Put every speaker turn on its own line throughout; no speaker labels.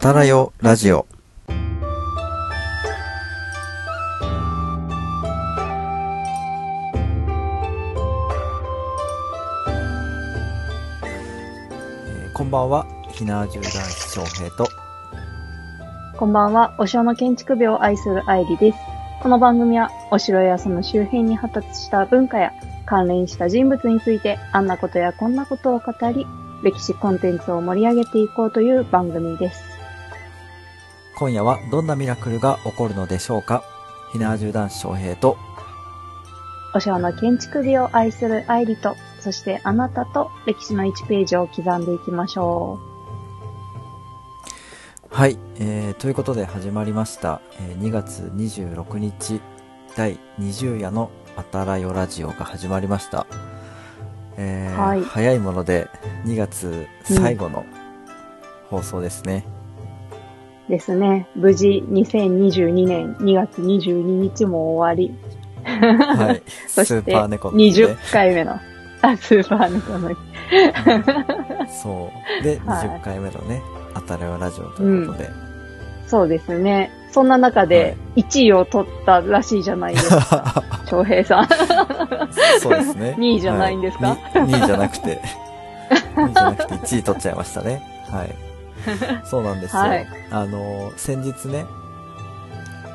たらよラジオ。えーこんばんは、ひなわじゅう男子翔平と、
こんばんは、お城の建築美を愛する愛理です。この番組は、お城やその周辺に発達した文化や関連した人物について、あんなことやこんなことを語り、歴史コンテンツを盛り上げていこうという番組です。
今夜はどんなミラクルが起こるのでしょうか？ひなわじゅう男子翔平と、
お城の建築美を愛する愛理と、そしてあなたと歴史の1ページを刻んでいきましょ
はい、えー、ということで始まりました、えー2月26日第20夜のあたらよラジオが始まりました。えー
はい
早いもので2月最後の放送ですね。
う。ですね。無事、2022年2月22日も終わり。
はい。
そ
ス
して、
ーパー猫の日ね。
20回目の、あ、スーパー猫の日。
そう。で、
はい
20回目のね、あたらよラジオということで。
そうですね。そんな中で1位を取ったらしいじゃないですか。翔平さん。
そうですね。
2位じゃないんですか？
はい、2, 位じゃなくて、2位じゃなくて1位取っちゃいましたね。はい。そうなんですよ。
はい
あのー、先日ね、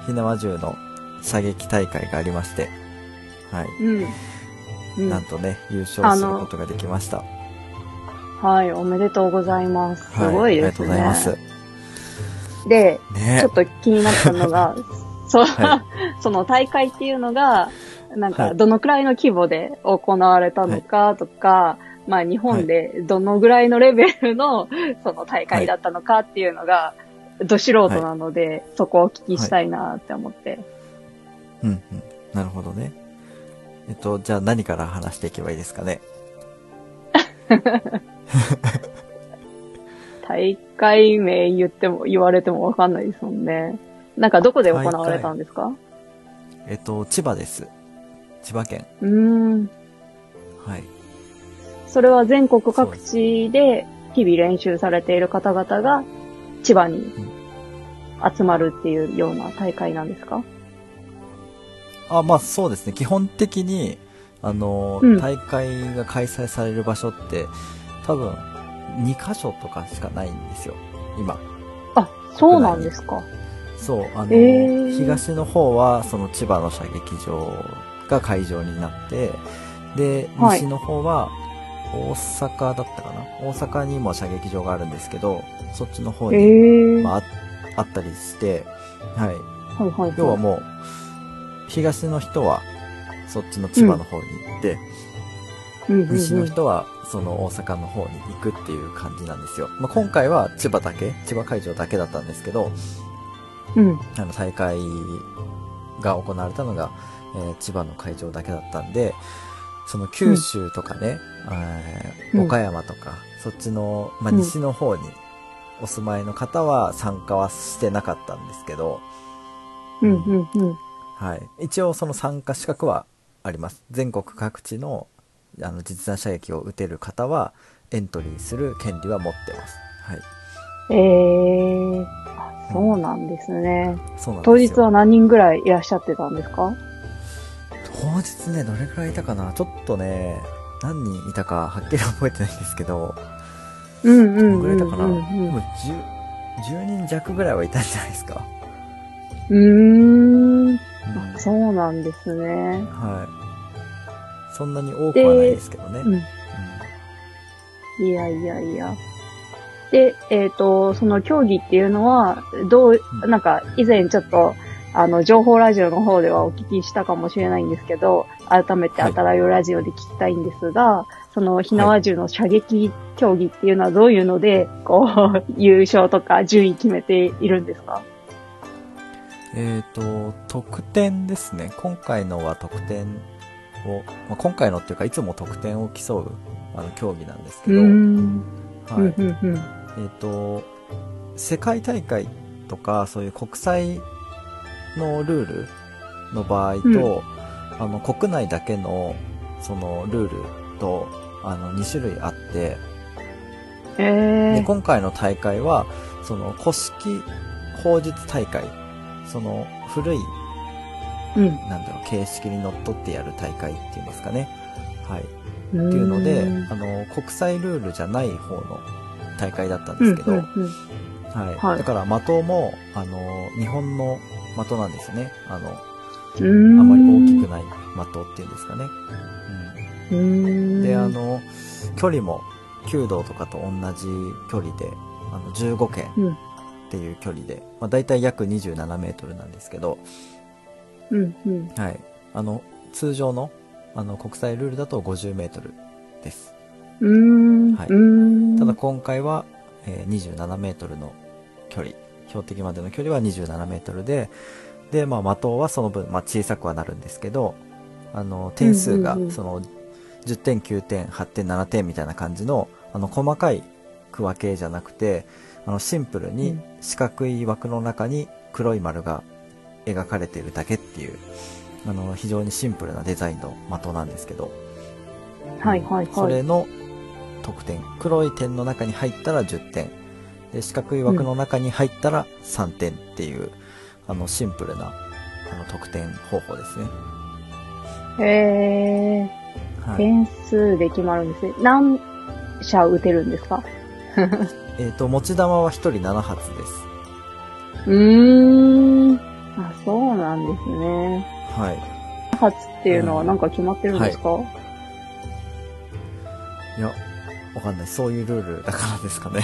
ひなわ銃の射撃大会がありまして、はい。
うん。うん
なんとね、優勝することができました。
はい、おめでとうございます。すごいですね。
はい。ありがとうござい
で、
ます。ね
ちょっと気になったのが、そう、
は
その大会っていうのが、なんか、
はい
どのくらいの規模で行われたのかとか、まあ日本でどのぐらいのレベルの その大会だったのかっていうのが、ど素人なので、そこをお聞きしたいなって思って。
うんうん。なるほどね。えっと、じゃあ何から話していけばいいですかね？
大会名言っても、言われてもわかんないですもんね。なんかどこで行われたんですか？
えっと、千葉です。千葉県。
うーん。
はい。
それは全国各地で日々練習されている方々が千葉に集まるっていうような大会なんですか？
あ、まあそうですね。基本的に、あの、
うん
大会が開催される場所って、多分、2カ所とかしかないんですよ。今。
あ、そうなんですか。
そう、あの、
えー
東の方は、その千葉の射撃場が会場になって、で、
はい
西の方は、大阪だったかな？大阪にも射撃場があるんですけど、そっちの方
え
に、
ー。
まあ、ああったりして、はい。
はいはいはい。
要はもう、東の人は、そっちの千葉の方に行って、
うん、
西の人は、その大阪の方に行くっていう感じなんですよ。まあ、今回は千葉だけ、千葉会場だけだったんですけど、
うん。
あの、大会が行われたのが、えー千葉の会場だけだったんで、その九州とかね、えー
うん
岡山とか、そっちの、まあ、
うん
西の方にお住まいの方は参加はしてなかったんですけど、
うんうんうん。
はい。一応その参加資格はあります。全国各地の、あの、実弾射撃を撃てる方は、エントリーする権利は持ってます。はい。
えー。あそうなんですね。
そうなんですよ。
当日は何人ぐらいいらっしゃってたんですか？
当日ね、どれくらいいたかな？ちょっとね、何人いたかはっきり覚えてないんですけど、
うんうんうん
どのくらいいたかな、
うん
もう 10, 10人弱ぐらいはいたんじゃないですか。
うーん。
うん
あそうなんですね。
はい。そんなに多くはないですけどね。
うん
うん
いやいやいや。で、えっ、と、その競技っていうのは、どう、
うん
なんか、以前ちょっと、あの、情報ラジオの方ではお聞きしたかもしれないんですけど、改めて
はい
あたらよラジオで聞きたいんですが、その、ひなわ銃の射撃競技っていうのはどういうので、こう、優勝とか順位決めているんですか？
えっ、と、得点ですね。今回のは得点を、まあ、今回のっていうか、いつも得点を競う、あの、競技なんですけど、
ん。
はい。えっ、と、世界大会とか、そういう国際のルールの場合と、あの、国内だけの、その、ルールと、あの、2種類あって、
え
で、
え
今回の大会は、その古式法術大会、その古い、
うん。
なんだろう、形式にのっとってやる大会っていうんですかね。はい。
って
いうので
うん、
あの、国際ルールじゃない方の大会だったん
うん
ですけど。はいだから的も、あの、日本の的なんですね。あの、あまり大きくない的っていうんですかね。
う
んん。で、あ、の、距離も、弓道とかと同じ距離で、あの、15剣
うん。
っていう距離で、まあ、大体約27メートルなんですけど、
うん。うん。
はい。あの、通常の、あの、国際ルールだと50メートルです。はい。ただ今回は、えー27メートルの距離、標的までの距離は27メートルで、で、まあ、的はその分、まあ、小さくはなるんですけど、あの、点数がその、10点、9点、8点、7点みたいな感じの、あの、細かい区分けじゃなくて、あの、シンプルに
うん
四角い枠の中に黒い丸が描かれているだけっていう、あの、非常にシンプルなデザインの的なんですけど、
はいはい
そ
はい。
れの得点。黒い点の中に入ったら10点。で、四角い枠の中に入ったら3点っていう、あの、シンプルな、あの、得点方法ですね。
へー。
はい。
点数で決まるんですね。何射撃てるんですか？
えっ、と、持ち玉は1人7発です。
うーん。あ、そうなんですね。
はい。
発っていうのはなんか決まってるんですか、
いや、わかんない。そういうルールだからですかね。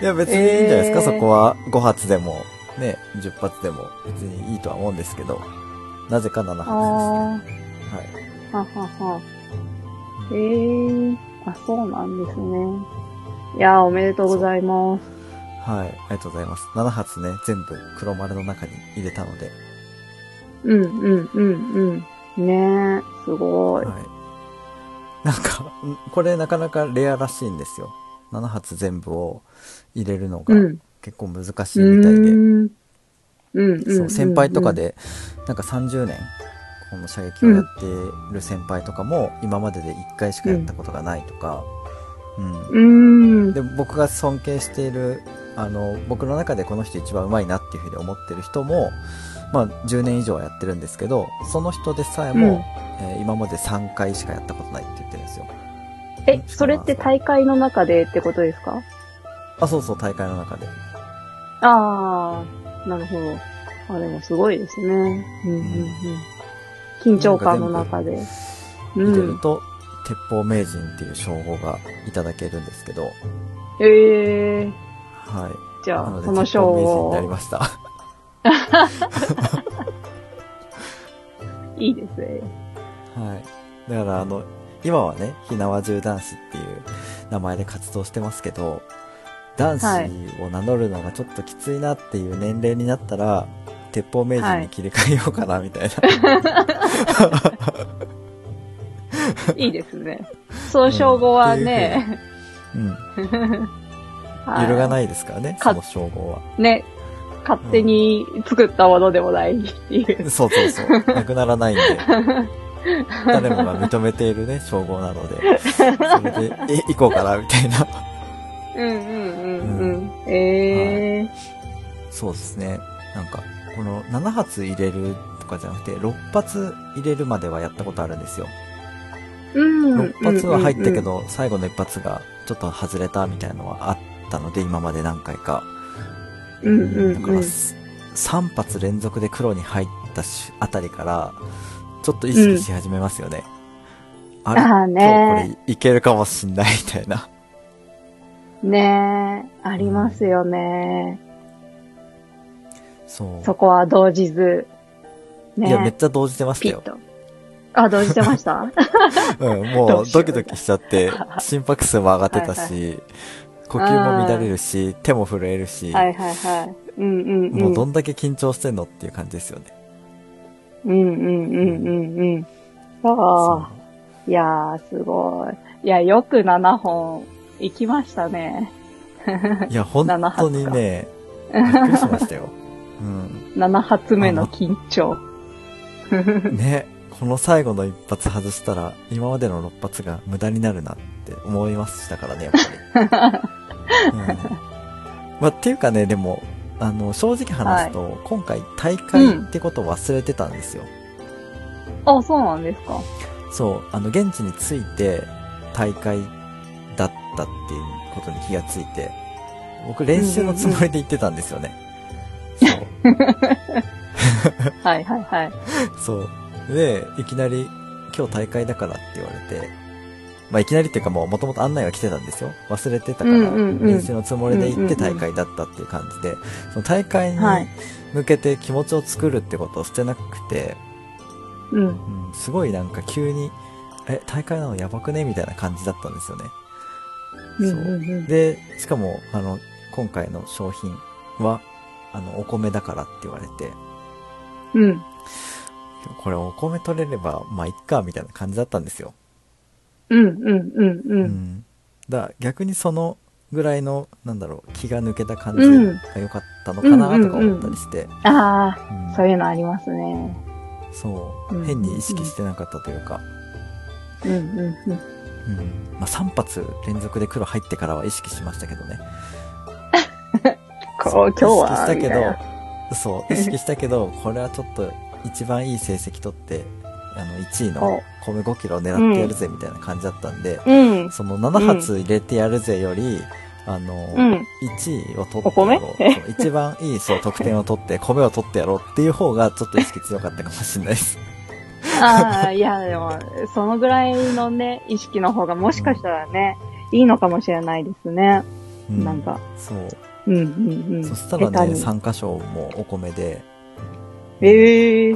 いや、別にいいんじゃないですか、
えー
そこは。5発でも、ね、10発でも別にいいとは思うんですけど、なぜか7発ですね。
あ
はい。
あ、ははは。ええー。あ、そうなんですね。いやー、おめでとうございます。
はい、ありがとうございます。7発ね、全部黒丸の中に入れたので、
うん、うん、うん、うん。ねえ、すごい。
はい。なんか、ん これなかなかレアらしいんですよ。7発全部を入れるのが
うん。
結構難しいみたいで、
うーん。
そう先輩とか。で、なんか30年、この射撃をやってる先輩とかも、今までで1回しかやったことがないとか、うん。
うーん。
で、僕が尊敬している、あの、僕の中でこの人一番上手いなっていうふうに思ってる人も、まあ、10年以上はやってるんですけど、その人でさえも、えー今まで3回しかやったことないって言ってるんですよ。
え、それって大会の中でってことですか？
あ、そうそう、大会の中で。
ああ、なるほど。あ、でもすごいですね。うん、うん、うん。緊張感の中で。う
入れる
ん。
と、鉄砲名人っていう称号がいただけるんですけど、
ええー。
はい。
じゃあ、その賞
鉄砲名人になり
を、
ました。
いいですね。
はい。だから、あの、今はね、ひなわ銃男子っていう名前で活動してますけど、男子を名乗るのがちょっときついなっていう年齢になったら、鉄砲名人に切り替えようかな、みたいな。
いいですね。その称号はね、
うん。
は
揺るがないですからね、
か
その称号は。
ね、勝手に作ったものでもないっていう。
そうそうそう。なくならないんで。誰もが認めているね、称号なので。それで、え、行こうかな、みたいな。
うんうんうんうん。ええ
そうですね。なんか、この7発入れるとかじゃなくて、6発入れるまではやったことあるんですよ。
うん。
6発は入ったけど、最後の1発がちょっと外れたみたいなのはあったので、今まで何回か。
うんうん
だから、
うん。
3発連続で黒に入ったしあたりから、ちょっと意識し始めますよね。あれ？
ああ
今日
ね
これいけるかもしんないみたいな。
ねえ、ありますよね。
そう。
そこは動じず。ね
いや、めっちゃ動じてましたよ。
あ、動じてました？
うん、も
う
ドキドキしちゃって、心拍数も上がってたし、呼吸も乱れるし、手も震えるし、
はいはいはい。うんうんうん。
もうどんだけ緊張してんのっていう感じですよね。
うんうんうんうんうん。そう。いやー、すごい。いや、よく7本行きましたね。
いや、本当にね、びっくりしましたよ。うん。
7発目の緊張。
ね、この最後の一発外したら、今までの6発が無駄になるなって思いましたからね、やっぱ まあ、っていうかね、でも、あの、正直話すと、今回大会ってことを忘れてたんですよ。
あ、そうなんですか。
そう、あの、現地に着いて大会だったっていうことに気がついて、僕練習のつもりで行ってたんですよね。そう。
はいはいはい。
そう。で、いきなり、今日大会だからって言われて、まあ、いきなりっていうかもう元々案内は来てたんですよ。忘れてたから、練習のつもりで行って大会だったっていう感じで、その大会に
はい
向けて気持ちを作るってことをしてなくて、
うん。
うん、すごいなんか急に、え、大会なのやばくね？みたいな感じだったんですよね。
うん
そう。で、しかも、あの、今回の商品は、あの、お米だからって言われて、
うん。
これお米取れれば、まあ、いっか、みたいな感じだったんですよ。
うんうんうんう。
うんん。だから逆にそのぐらいの、なんだろう、気が抜けた感
うん
じが良かったのかなとか思ったりして、
あ
うん
あ、そういうのありますね。
そう
うん
変に意識してなかったというか、
うんうんうん。
うん。まあ、3発連続で黒入ってからは意識しましたけどね。
こう、今日は。
意識したけど、そう、意識したけど、これはちょっと一番いい成績取って、あの、1位の米5キロ狙ってやるぜみたいな感じだったんで、
うん。
その7発入れてやるぜより、あの、
うん。
1位を取ってやろう一番いいそう得点を取って、米を取ってやろうっていう方がちょっと意識強かったかもしれないです。
ああ、いや、でも、そのぐらいのね、意識の方がもしかしたらね、いいのかもしれないですね。
うん
なんか。
そう。
うんうんうん。
そしたらね、
下手に
参加賞もお米で、
ええ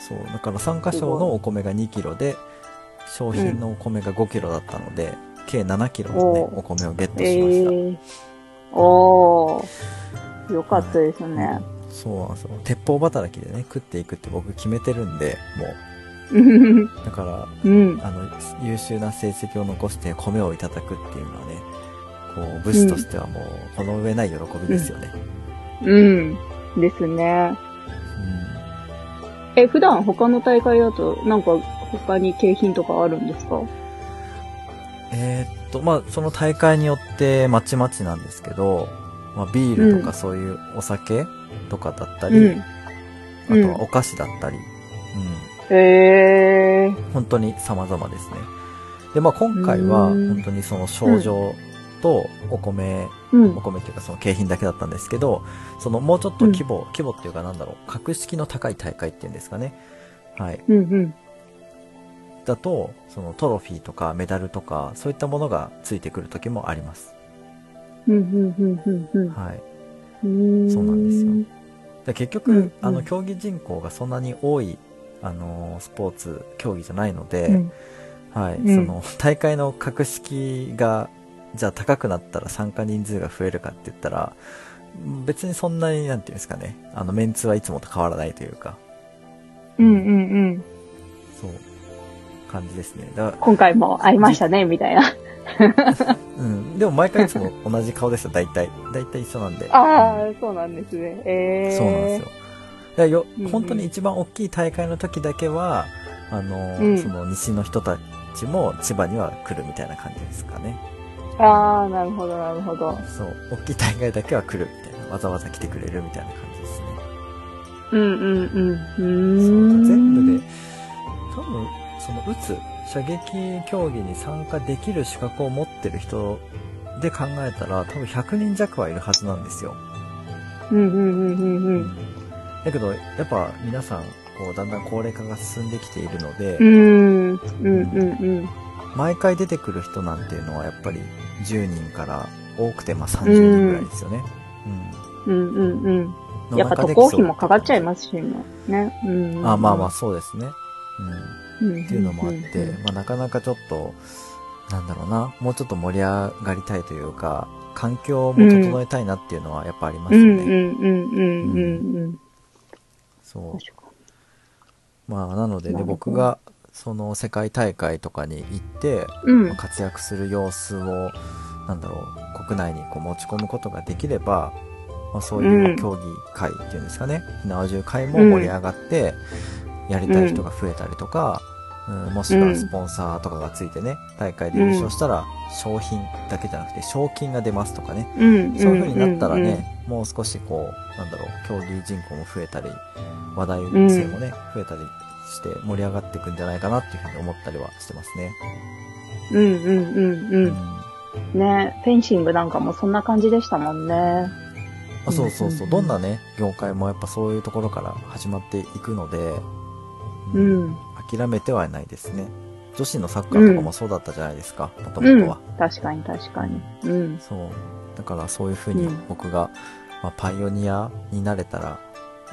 そう、だから参加賞のお米が2キロで、商品のお米が5キロだったので、計7キロのね、
お
お米をゲット
え
しました。
えおー。よかったですね。
そうなんですよ。鉄砲働きでね、食っていくって僕決めてるんで、も
うん。
う。だから、
うん。
あの、優秀な成績を残して米をいただくっていうのはね、こう、武士としてはもう、この上ない喜びですよね。
うん。ですね。え、普段他の大会だと、なんか他に景品とかあるんですか？
うんえーっと、まあ、その大会によってまちまちなんですけど、まあ、ビールとかそういうお酒とかだったり、
うん。
あとはお菓子だったり、うん、
へえ。
本当に様々ですね。で、まあ今回は
うん
本当にその症状とお米、
うん
お。米っていうかその景品だけだったんですけど、そのもうちょっと規模、規模っていうかなんだろう、格式の高い大会っていうんですかね。はい。
うんうん。
だと、そのトロフィーとかメダルとか、そういったものがついてくる時もあります。
うんうんうんうんうん
はい。
うん。
そうなんですよで結局、
うんうん
あの、競技人口がそんなに多い、あのースポーツ、競技じゃないので、
うん。
はい、
うん
その、大会の格式が、じゃあ高くなったら参加人数が増えるかって言ったら、別にそんなに、なんていうんですかね、あの、メンツはいつもと変わらないというか、
うんうんうん。
そう、感じですね。だか
今回も会いましたね、みたいな。
ら、うん、でも毎回いつも同じ顔ですよ、大体。大体一緒なんで。
ああ、そうなんですね。ええ。
そうなんですよ。だよ
うんうん
本当に一番大きい大会の時だけは、あの、
うん
その西の人たちも千葉には来るみたいな感じですかね。
ああ、なるほど、なるほど。
そう、大きい大会だけは来るみたいな。わざわざ来てくれるみたいな感じですね。
うんうんうん。う
そう。全部で、多分、その、打つ、射撃競技に参加できる資格を持ってる人で考えたら、多分100人弱はいるはずなんですよ。
うんうんうんうんうん。
だけど、やっぱ皆さん、こう、だんだん高齢化が進んできているので、
うーん。うんうんうん。
毎回出てくる人なんていうのはやっぱり10人から多くてまあ30人ぐらいですよね。
うんうんうん。
うん。
やっぱ渡航費もかかっちゃいますしね。ね。うん。
あ、まあまあそうですね。うん。
うん。
っていうのもあって、まあなかなかちょっと、なんだろうな、もうちょっと盛り上がりたいというか、環境も整えたいなっていうのはやっぱありますよね。
うんうんうんうんうんうん。
そう。まあなのでね、僕がその世界大会とかに行って、
に。うん。
まあ。活躍する様子を、なんだろう、国内にこう持ち込むことができれば、まあ、そういう競技会っていうんですかね、火縄銃会も盛り上がって、やりたい人が増えたりとか、うん、もしくはスポンサーとかがついてね、大会で優勝したら商品だけじゃなくて賞金が出ますとかね、
うん。
そういう風になったらね、もう少しこう、なんだろう、競技人口も増えたり、話題性もね、増えたりして盛り上がっていくんじゃないかなっていう風に思ったりはしてますね。
うん。うんうんうん
う
うん。ね、フェンシングなんかもそんな感じでしたもんね。
あそうそうそう、
うん
どんなね、業界もやっぱそういうところから始まっていくので、
う
うん
ん。
諦めてはないですね。女子のサッカーとかもそうだったじゃないですか、もと
うん
もとは。。
確かに確かに。うん。
そう。だからそういう風に
うん
僕が、まあ、パイオニアになれたら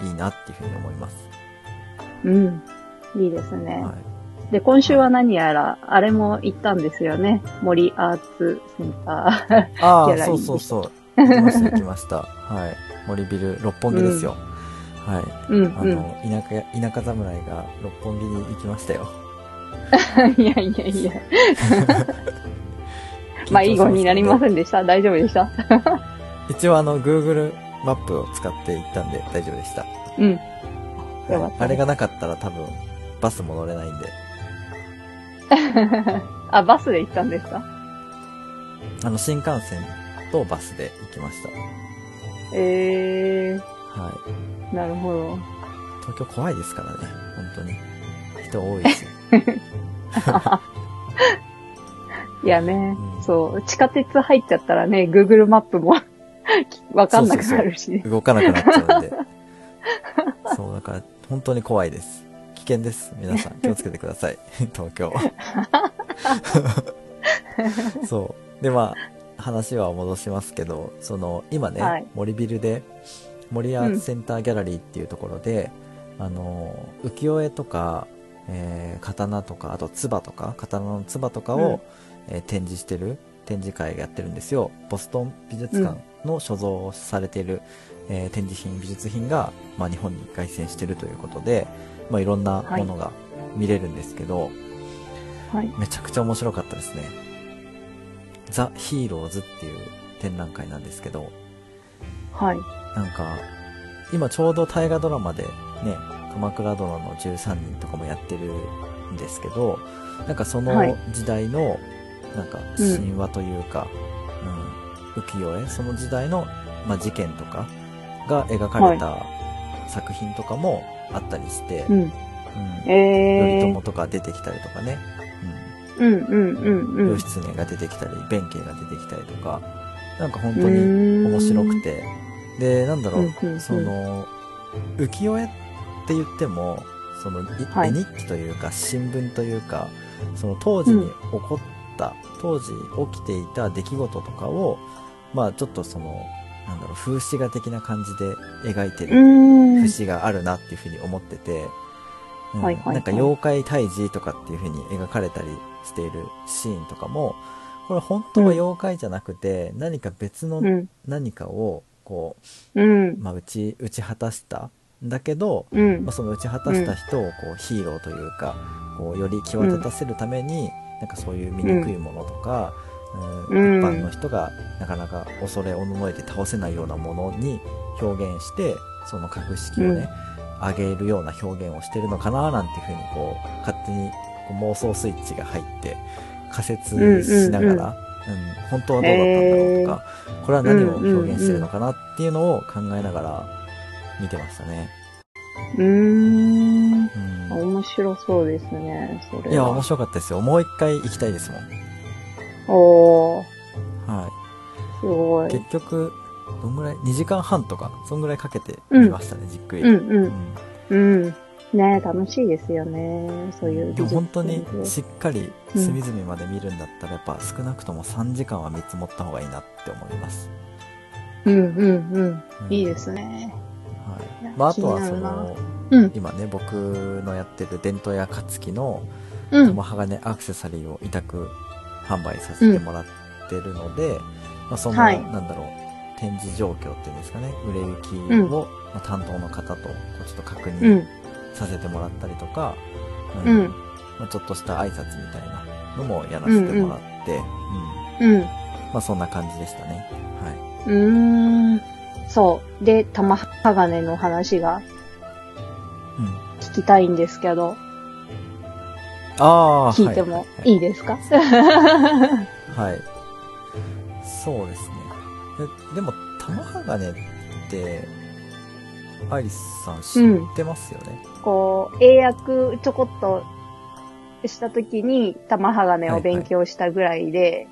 いいなっていう風に思います。
うん。いいですね。
はい。
で、今週は何やら、あれも行ったんですよね。森アーツセンター。
ああ、そうそうそう。行きました、行きました。はい。森ビル、六本木ですよ。はい。
うんうん。
あの、田舎、田舎侍が六本木に行きましたよ。
いやいやいや。まあ、いい子になりませんでした。大丈夫でした
一応あの、Google マップを使って行ったんで大丈夫でした。
うん。
あれがなかったら多分、バスも乗れないんで。
あ、バスで行ったんですか？
あの、新幹線とバスで行きまし
え
た。はい。
ー、なるほど。
東京怖いですからね、本当に。人多いし。
いやね、
うん
そう、地下鉄入っちゃったらね、Google マップも わかんなくなるし。
動かなくなっちゃうんで。そう、だから、本当に怖いです。危険です。皆さん、気をつけてください。東京。そう。で、まあ、話は戻しますけど、その、今ね、
はい
森ビルで、森アーツセンターギャラリーっていうところで、あの、浮世絵とか、えー刀とか、あと唾とか、刀の唾とかを、えー展示してる展示会がやってるんですよ。ボストン美術館の所蔵されている、えー展示品、美術品が、まあ、日本に凱旋してるということで、まあ、いろんなものが見れるんですけど、
はい。
めちゃくちゃ面白かったですね。ザ・ヒーローズっていう展覧会なんですけど、
はい。
なんか、今ちょうど大河ドラマでね、鎌倉殿の13人とかもやってるんですけど、なんかその
はい
時代の、なんか神話というか、うん、浮世絵、その時代の、まあ、事件とかが描かれた作品とかもあったりして、
うん。
うん。
えー。
頼朝。とか出てきたりとかね、
うん。うんうん
うん、
うん。
義経が出てきたり、弁慶が出てきたりとか、なんか本当に面白くて、で、なんだろう、
うんうんうん。
その、浮世絵って言っても、その、い
はい。
絵日記というか、新聞というか、その当時に起こった、当時起きていた出来事とかを、まあちょっとその、なんだろう、風刺画的な感じで描いて
う
る
ん。
節があるなっていうふうに思ってて、うん
はいはいはい
なんか妖怪退治とかっていうふうに描かれたりしているシーンとかも、これ本当は妖怪じゃなくて、何か別の
うん。
何かを、こ
うん
う、。まあ、打ち、打ち果たしたんだけど、
うん
まあ、。その打ち果たした人をこうヒーローというか、こうより際立たせるために、なんかそういう醜いものとか、うん
うん
一般の人がなかなか恐れおののいて倒せないようなものに表現して、その格式をね、上げるような表現をしてるのかななんていうふうにこう、勝手に妄想スイッチが入って仮説しながら、うん本当はどうだったんだろうとか、これは何を表現してるのかなっていうのを考えながら見てましたね。
うーん。
うん
面白そうですね、それは。
いや、面白かったですよ。もう一回行きたいですもん。
おー、
は
すご
い。
い。
結局、どんぐらい ?2 時間半とか、そんぐらいかけて見ましたね、じっくり。
うんうん
うん
うん。ね楽しいですよね。そういう
でも本当にしっかり隅々まで見るんだったら、やっぱ少なくとも3時間は見積もった方がいいなって思います。
うんうんうん。
うん
いいですね。
はい。まあ、あとはその、
うん。
今ね、僕のやってる伝統や勝の
うん。
玉鋼アクセサリーを委託販売させてもらってるので、まあ、その、
はい
なんだろう、展示状況っていうんですかね、売れ行き
うん
を、まあ、担当の方とちょっと確
う
認
ん。
させてもらったりとか、
うん。
まあ、ちょっとした挨拶みたいなのもやらせてもらって、うん
うん。
まあそんな感じでしたね。は
うーん。そう。で、玉鋼の話が
い。うん。
聞きたいんですけど、聞いても
はい
いですか、
はい。はい。そうですね。えでも、玉鋼って、アイリスさん知ってますよね？
こう、英訳ちょこっとしたときに玉鋼を勉強したぐらいで、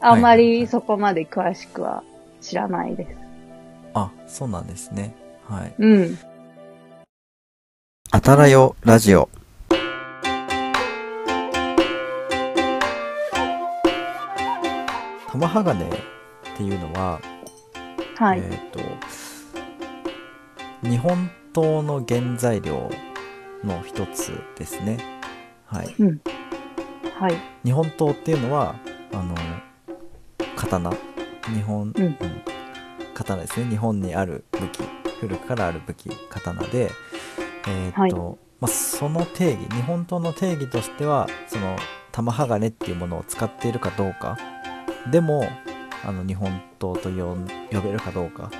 あんまりそこまで詳しくは知らないです。
あ、そうなんですね。はい。
うん。
あたらよラジオ。玉鋼っていうのは、
はい。
えっ、と、日本刀の原材料の一つですね。はい。
はい。
日本刀っていうのは、あの、刀。日本、
うん
刀ですね。日本にある武器。古くからある武器、刀で、えっ、と、まあ、その定義、日本刀の定義としては、その、玉鋼っていうものを使っているかどうか、でも、あの、日本刀と呼べるかどうか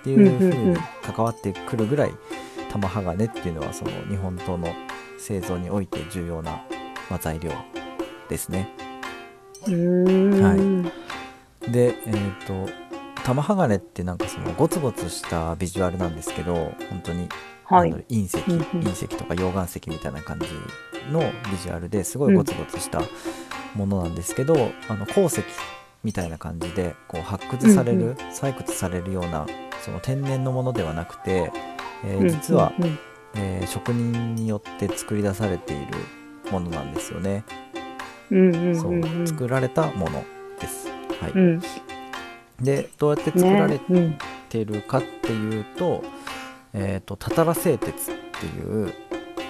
っていうふうに関わってくるぐらい、玉鋼っていうのは、その、日本刀の製造において重要な、まあ、材料ですね。
うーん。
で、えっ、と、玉鋼ってなんかそのゴツゴツしたビジュアルなんですけど、本当に、
はい。
隕石、
うんうん
隕石とか溶岩石みたいな感じのビジュアルですごいゴツゴツしたものなんですけど、あの鉱石みたいな感じでこう発掘される、
うんう
採掘されるようなその天然のものではなくて、えー
うん
実は、
うん
えー職人によって作り出されているものなんですよね。
うんうん
そう
うんうん。
作られたものです。はい。
うん。
でどうやって作られ
ね。うん。
てるかっていうと,、えー、とたたら製鉄っていう、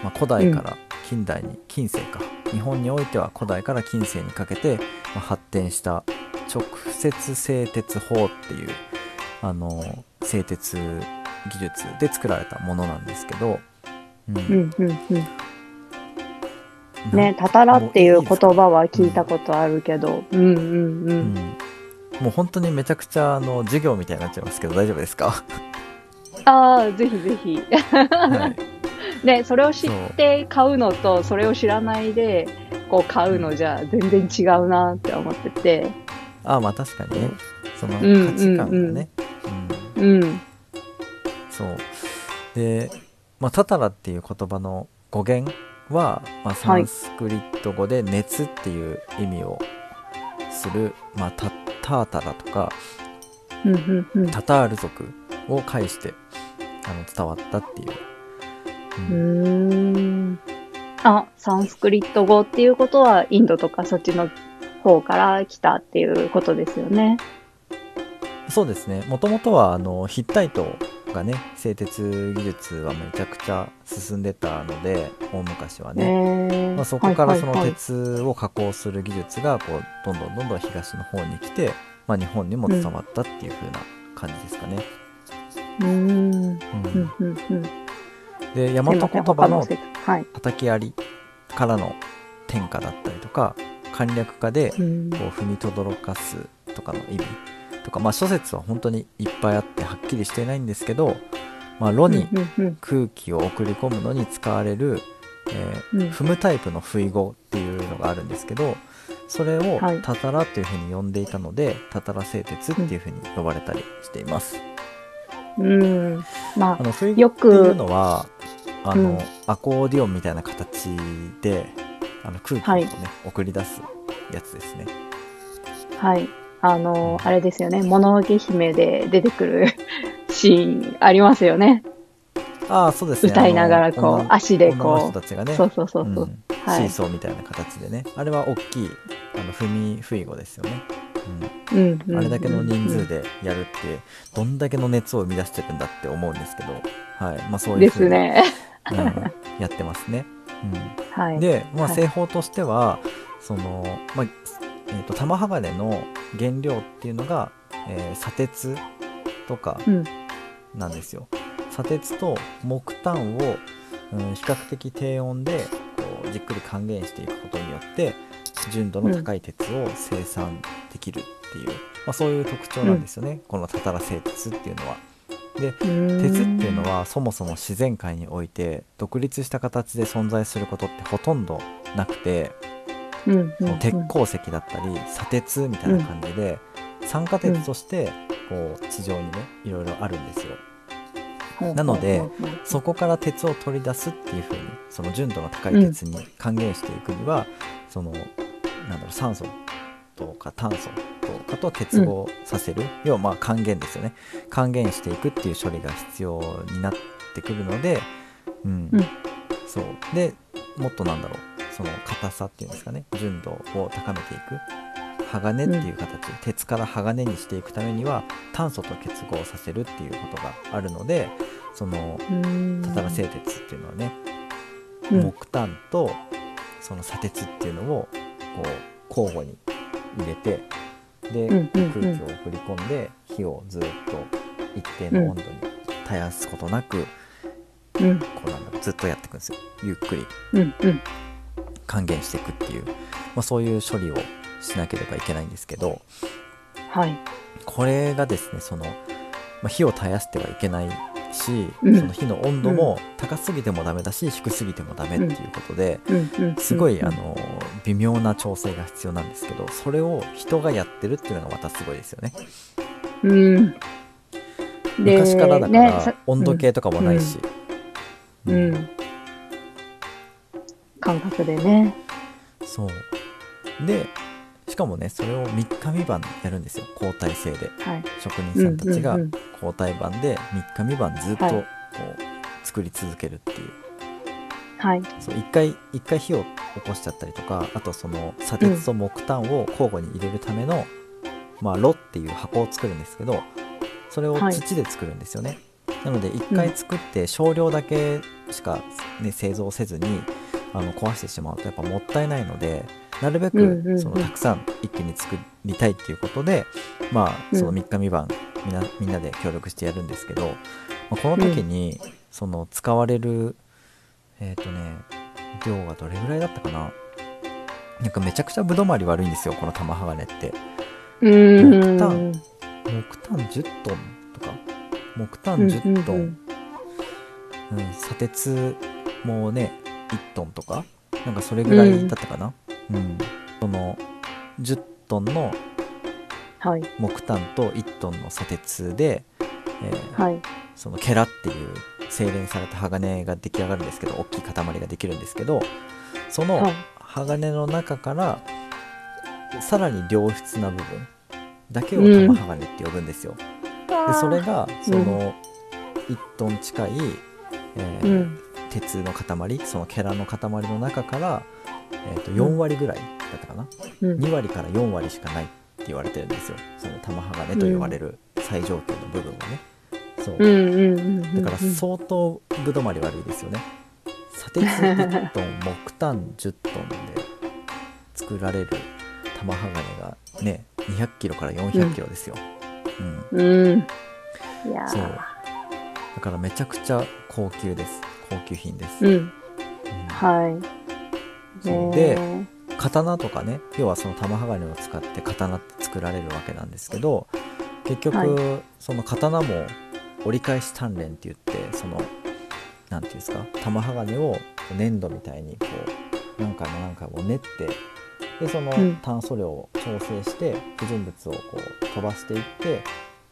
まあ、古代から近代に、近世か日本においては古代から近世にかけて、まあ発展した直接製鉄法っていうあの製鉄技術で作られたものなんですけど、うん
うんうんうん。
な
ね、たたらっていう言葉は聞いたことあるけど、うんうんう。
うんんもう本当にめちゃくちゃあの授業みたいになっちゃいますけど大丈夫ですか、
ああ、ぜひぜひ。
はい、
ね、それを知って買うのと、それを知らないで、こう買うのじゃ全然違うなって思ってて。
あまあ確かにねその
うん
価値観がね、うん
うん。
そう。で、まあ、タタラっていう言葉の語源は、まあ、サ
はい
ンスクリット語で熱っていう意味をする、まあ、タタータラとか
うんうんうん。
タタール族を介してあの伝わったっていう。
う
うん。
あ、サンスクリット語っていうことは、インドとかそっちの方から来たっていうことですよね。
そうですね。もともとはあのヒッタイトがね、製鉄技術はめちゃくちゃ進んでたので、大昔はね。
えー
まあ、そこからその鉄を加工する技術がこうどんどんどんどん東の方に来て、まあ、日本にも伝わったっていう風な感じですかね。
うーん。
うん
うんうんうん。
で大和言葉の。叩き槍からの天下だったりとか簡略化で
うん
こう踏みとどろかすとかの意味とか、まあ、諸説は本当にいっぱいあってはっきりしていないんですけど、まあ、炉に空気を送り込むのに使われる、えー
うん
踏むタイプの不意語っていうのがあるんですけどそれを
はい
タタラっていうふうに呼んでいたので、タタラ製鉄っていうふうに呼ばれたりしています。
うん。ま
あの不意
よく
語っていうのはあの、
うん
アコーディオンみたいな形であの空気を、ね
はい
送り出すやつですね。
あ、はい。あの、あれですよね。もののけ姫で出てくる シーンありますよね。
ああそうですね。
歌いながらこう足でこ
人たちがね
う。そうそうそうそう。
うん
はい
シーソーみたいな形でねあれは大きいあの踏み不意語ですよね。うん
うん
あれだけの人数でやるって、どんだけの熱を生み出してるんだって思うんですけど、はい。まあそういう
ですね。
うんやってますね。うん、
はい。
で、まあ
はい
製法としては、その、まあ、えっ、と、玉鋼の原料っていうのが、えー砂鉄とか
うん
なんですよ。砂鉄と木炭を、うん、比較的低温でこうじっくり還元していくことによって純度の高い鉄を生産できるっていう、まあ、そういう特徴なんですよね、このたたら製鉄っていうのは。で鉄っていうのはそもそも自然界において独立した形で存在することってほとんどなくて、
うんうんうん、
鉄鉱石だったり砂鉄みたいな感じで、酸化鉄としてこう地上にねいろいろあるんですよ。なのでそこから鉄を取り出すっていう風にその純度が高い鉄に還元していくには、そのなんだろう酸素とか炭素とかと結合させる、うん、要はまあ還元ですよね。還元していくっていう処理が必要になってくるので、うん、うん、そう。でもっとなんだろう。その硬さっていうんですかね。純度を高めていく。鋼っていう形、うん、鉄から鋼にしていくためには炭素と結合させるっていうことがあるのでその例えば製鉄っていうのはね、木炭とその砂鉄っていうのをこう交互に入れてで、空気を送り込んで火をずっと一定の温度に絶やすことなく、うん、こうなんだろうずっとやっていくんですよ。ゆっくり、還元していくっていう、まあ、そういう処理をしなければいけないんですけど、
はい、
これがですねその、まあ、火を絶やしてはいけないし、うん、その火の温度も高すぎてもダメだし、低すぎてもダメっていうことで、すごいあの微妙な調整が必要なんですけどそれを人がやってるっていうのがまたすごいですよね。
うん、
昔からだから、温度計とかもないし。
うん、うん、感覚でね。
そう。でしかもねそれを3日3晩やるんですよ。交代制で、はい、職人さんたちが交代版で3日3晩ずっとこう作り続けるっていう、
はい、
そう1回1回火を起こしちゃったりとかあとその砂鉄と木炭を交互に入れるための、うん、まあ、炉っていう箱を作るんですけどそれを土で作るんですよね、はい、なので1回作って少量だけしか、ね、製造せずにあの壊してしまうとやっぱもったいないのでなるべくそのたくさん一気に作りたいっていうことで、まあその3日3晩みんなみんなで協力してやるんですけど、まあ、この時にその使われるえっ、ー、とね量がどれぐらいだったかな？なんかめちゃくちゃぶどまり悪いんですよこの玉鋼って。木炭木炭10トンとか？木炭10トン、うん、砂鉄もね1トンとか？なんかそれぐらいだったかな、うん、その10トンの木炭と1トンの砂鉄で、えーはい、そのケラっていう精錬された鋼が出来上がるんですけど大きい塊ができるんですけどその鋼の中からさらに良質な部分だけを玉鋼って呼ぶんですよ。うん、でそれがその1トン近い、えーうん、鉄の塊そのケラの塊の中からえー、と4割ぐらいだったかな、うん、2割から4割しかないって言われてるんですよ。その玉鋼と言われる最上級の部分はね、そう。だから相当ぶどまり悪いですよね。砂鉄1トン木炭10トンで作られる玉鋼がね200キロから400キロですよ、
うん、うん、
そう。だからめちゃくちゃ高級です。高級品です、うん、
はい
で刀とかね要はその玉鋼を使って刀って作られるわけなんですけど結局、はい、その刀も折り返し鍛錬って言ってその何て言うんですか玉鋼を粘土みたいにこう何回も何回も練ってでその炭素量を調整して不純物をこう飛ばしていって、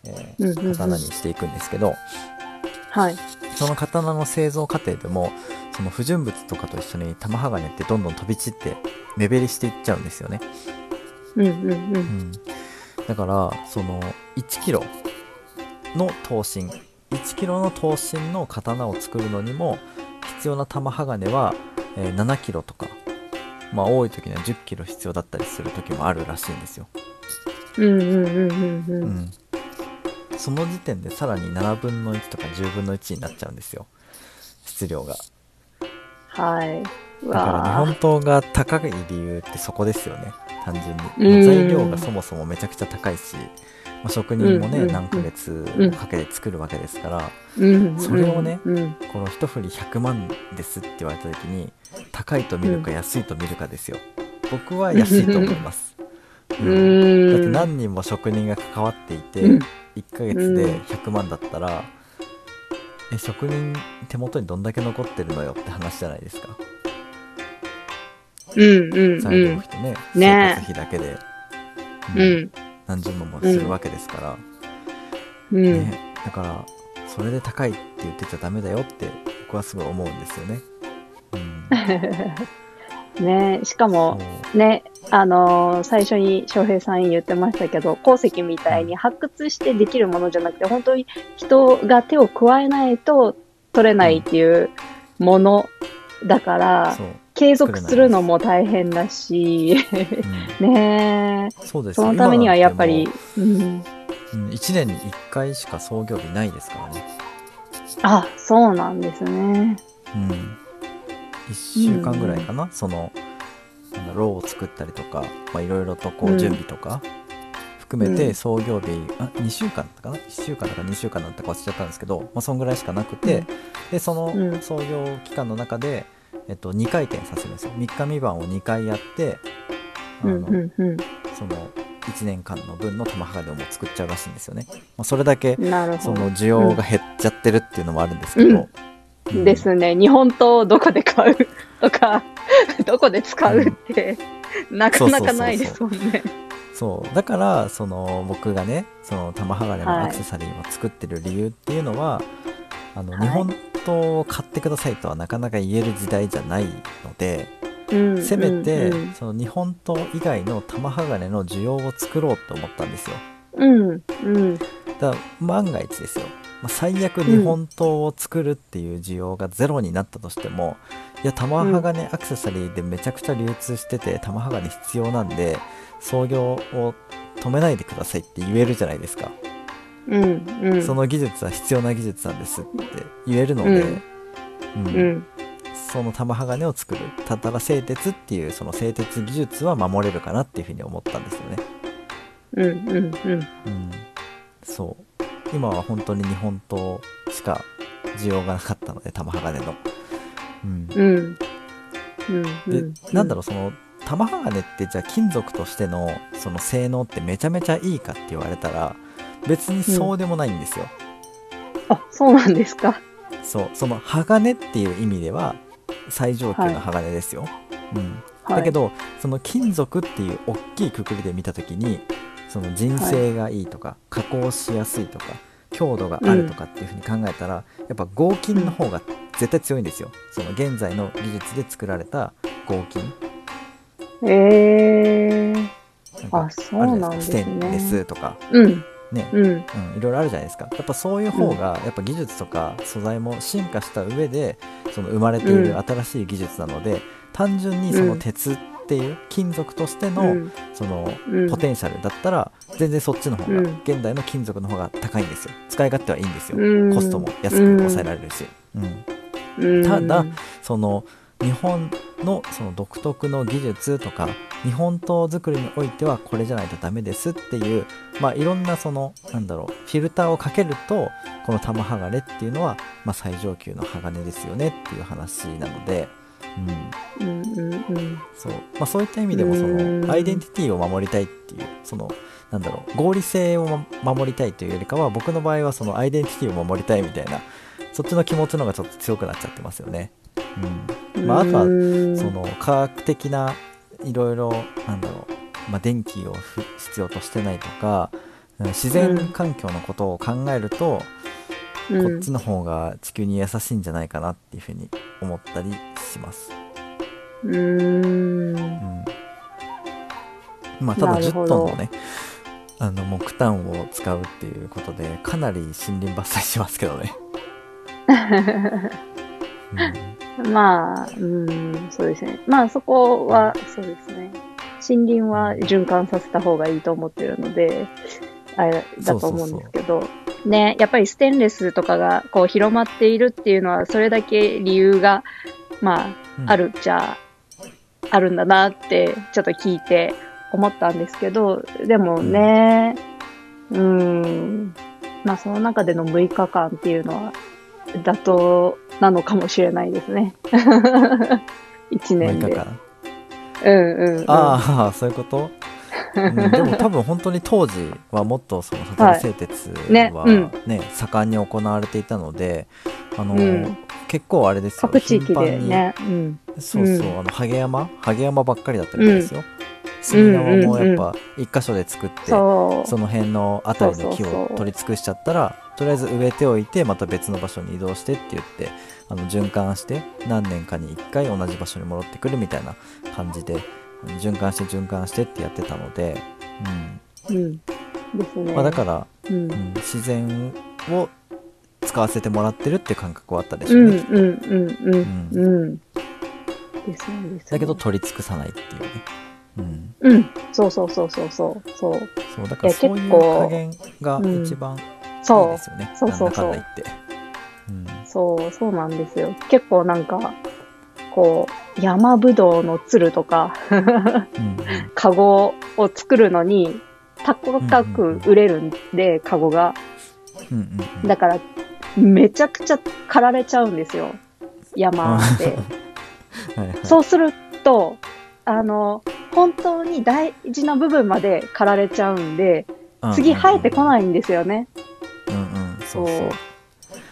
えー、刀にしていくんですけど、
はい、
その刀の製造過程でもその不純物とかと一緒に玉鋼ってどんどん飛び散って目減りしていっちゃうんですよね。
うんうんうん。うん、
だからその1キロの刀身1キロの刀身の刀を作るのにも必要な玉鋼は、えー、7キロとかまあ多い時には10キロ必要だったりする時もあるらしいんですよ。
うんうんうんうんうん。うん
その時点でさらに7分の1とか10分の1になっちゃうんですよ質量が
はい。
だから日本刀が高い理由ってそこですよね。単純に。材料がそもそもめちゃくちゃ高いし、まあ、職人もね、うんうん、何ヶ月かけて作るわけですから、うん、それをね、うん、この一振り100万ですって言われた時に高いと見るか安いと見るかですよ。僕は安いと思います、うん、だって何人も職人が関わっていて、1ヶ月で100万だったら、え職人手元にどんだけ残ってるのよって話じゃないですか
うんうん
材
うん。
料費とね、
ね
生活費だけで、
う
うん
ん。
何十万もするわけですから、
うん。
ね、だからそれで高いって言ってちゃダメだよって僕はすごい思うんですよね。うん、
ね。しかも、
そ
ね、あのー最初に翔平さん言ってましたけど、鉱石みたいに発掘してできるものじゃなくて、本当に人が手を加えないと取れないっていうものだか
う
ら、
そう、
継続するのも大変だし、
うん
ね
そうです。
そのためにはやっぱり
うん、1年に1回しか創業日ないですからね。
あ、そうなんですね。
うん、1週間ぐらいかな、そのなんだろうを作ったりとかまあいろいろとこ
う
うん。準備とか含めて
うん。
創業日、あ2週間だったかな？1週間だか2週間だったか忘れちゃったんですけど、まあ、そんぐらいしかなくて、
うん。
でそ
うん。
の創業期間の中で、えっと、2回転させるんですよ。3日3晩を2回やってあの、
うん、うん、
その1年間の分の玉鋼をもう作っちゃうらしいんですよね、まあ、それだけ。その需要が減っちゃってるっていうのもあるんですけど、うん
ですね。日本刀どこで買う？とか、どこで使うって、なかなかないですもんね。
そうだからその僕がねその玉鋼の
はい。
アクセサリーを作ってる理由っていうのは、あの
はい。
日本刀を買ってくださいとはなかなか言える時代じゃないので、
うん
せめて、その日本刀以外の玉鋼の需要を作ろうと思ったんですよ。
うん、うん、
だから万が一ですよ、まあ、最悪日本刀を作るっていう需要がゼロになったとしても、いや玉鋼アクセサリーでめちゃくちゃ流通してて玉鋼必要なんで創業を止めないでくださいって言えるじゃないですか、
うん、うん。
その技術は必要な技術なんですって言えるので、
うん。
うん。
うん、そ
その玉鋼を作るただ製鉄っていうその製鉄技術は守れるかなっていうふうに思ったんですよね。
うん、うん、うん。
うん、そう今は本当に日本刀しか需要がなかったので玉鋼の、うん、
うん。うん。
で、なんだろうその玉鋼ってじゃあ金属としてのその性能ってめちゃめちゃいいかって言われたら別にそうでもないんですよ、
あ、そうなんですか？
そう。その鋼っていう意味では最上級の鋼ですよ、うん、
はい、
だけどその金属っていう大きいくくりで見た時にその人性がいいとか、加工しやすいとか強度があるとかっていうふうに考えたら、やっぱ合金の方が絶対強いんですよ。その現在の技術で作られた合金。
えー、あ、そうなんです
ステンレ
ね。
スとか。
うん、
ね、
うん、
うん、いろいろあるじゃないですか。やっぱそういう方がやっぱ技術とか素材も進化した上でその生まれている新しい技術なので、単純にその鉄っていう金属としての、
うん、
その
うん。
ポテンシャルだったら全然そっちの方が、
うん。
現代の金属の方が高いんですよ。使い勝手はいいんですよ、
うん。
コストも安く抑えられるし、うん。
うん。
ただその日本のその独特の技術とか日本刀作りにおいてはこれじゃないとダメですっていうまあいろんなそのなんだろうフィルターをかけるとこの玉鋼っていうのは、まあ、最上級の鋼ですよねっていう話なので、うん、
うん、うん、うん。
そうまあ、そういった意味でもそ
うん
のアイデンティティを守りたいっていうそのなんだろう合理性をま守りたいというよりかは僕の場合はそのアイデンティティを守りたいみたいなそっちの気持ちの方がちょっと強くなっちゃってますよね。うんまあ、あとは
うん
その科学的ないろいろなんだろう、まあ、電気をふ必要としてないとかうん自然環境のことを考えると、
うん
こっちの方が地球に優しいんじゃないかなっていうふうに思ったりします。
うーん。
うんまあ、ただ10
なるほど
トンのねあの木炭を使うっていうことでかなり森林伐採しますけどね、
まあ、うん、そうですね。まあ、そこは、そうですね。森林は循環させた方がいいと思ってるので、あれだと思うんですけど、ね、やっぱりステンレスとかがこう広まっているっていうのは、それだけ理由が、ま
うん
あ、あるっちゃ、あるんだなって、ちょっと聞いて思ったんですけど、でもね、うん、まあ、その中での6日間っていうのは、妥当なのかもしれないですね。一
6
年で。
日間？
うんうん、うん。
ああそういうこと、うん、でも多分本当に当時はもっとそのサタル製鉄
ね
は
うん。
ね盛んに行われていたのであの、
うん。
結構あれですよ
各地域で
頻繁に
ね。うん。
そうそう、
うん。
あのハゲ山ハゲ山ばっかりだったみたいですよ、杉山もやっぱ一箇所で作って、
そう。
その辺の辺りの木を取り尽くしちゃったらとりあえず植えておいてまた別の場所に移動してって言ってあの循環して何年かに1回同じ場所に戻ってくるみたいな感じで循環して循環してってやってたので、
うん。ですね。
うんまあ、だから、
うん
う。ん、自然を使わせてもらってるって感覚はあったでし
うん
ょうね、
うんうんうんうん。ですねですね。
だけど取り尽くさないっていうね、うん、
うん。そうそうそうそうそう。そう。
そうだから
いや
そういう
結構
加減が一番いい
そ
ですよね、
そうそうそう
なんだかんだ言って、うん
う。そう、そうなんですよ。結構なんか、こう、山ぶどうのつるとか、
うんうん
カゴを作るのに、高く売れるんで、カゴが。だから、めちゃくちゃ刈られちゃうんですよ。山で。
はいはい
そうすると、あの、本当に大事な部分まで刈られちゃうんで、次生えてこ
い。
ないんですよね。
うんうん、そう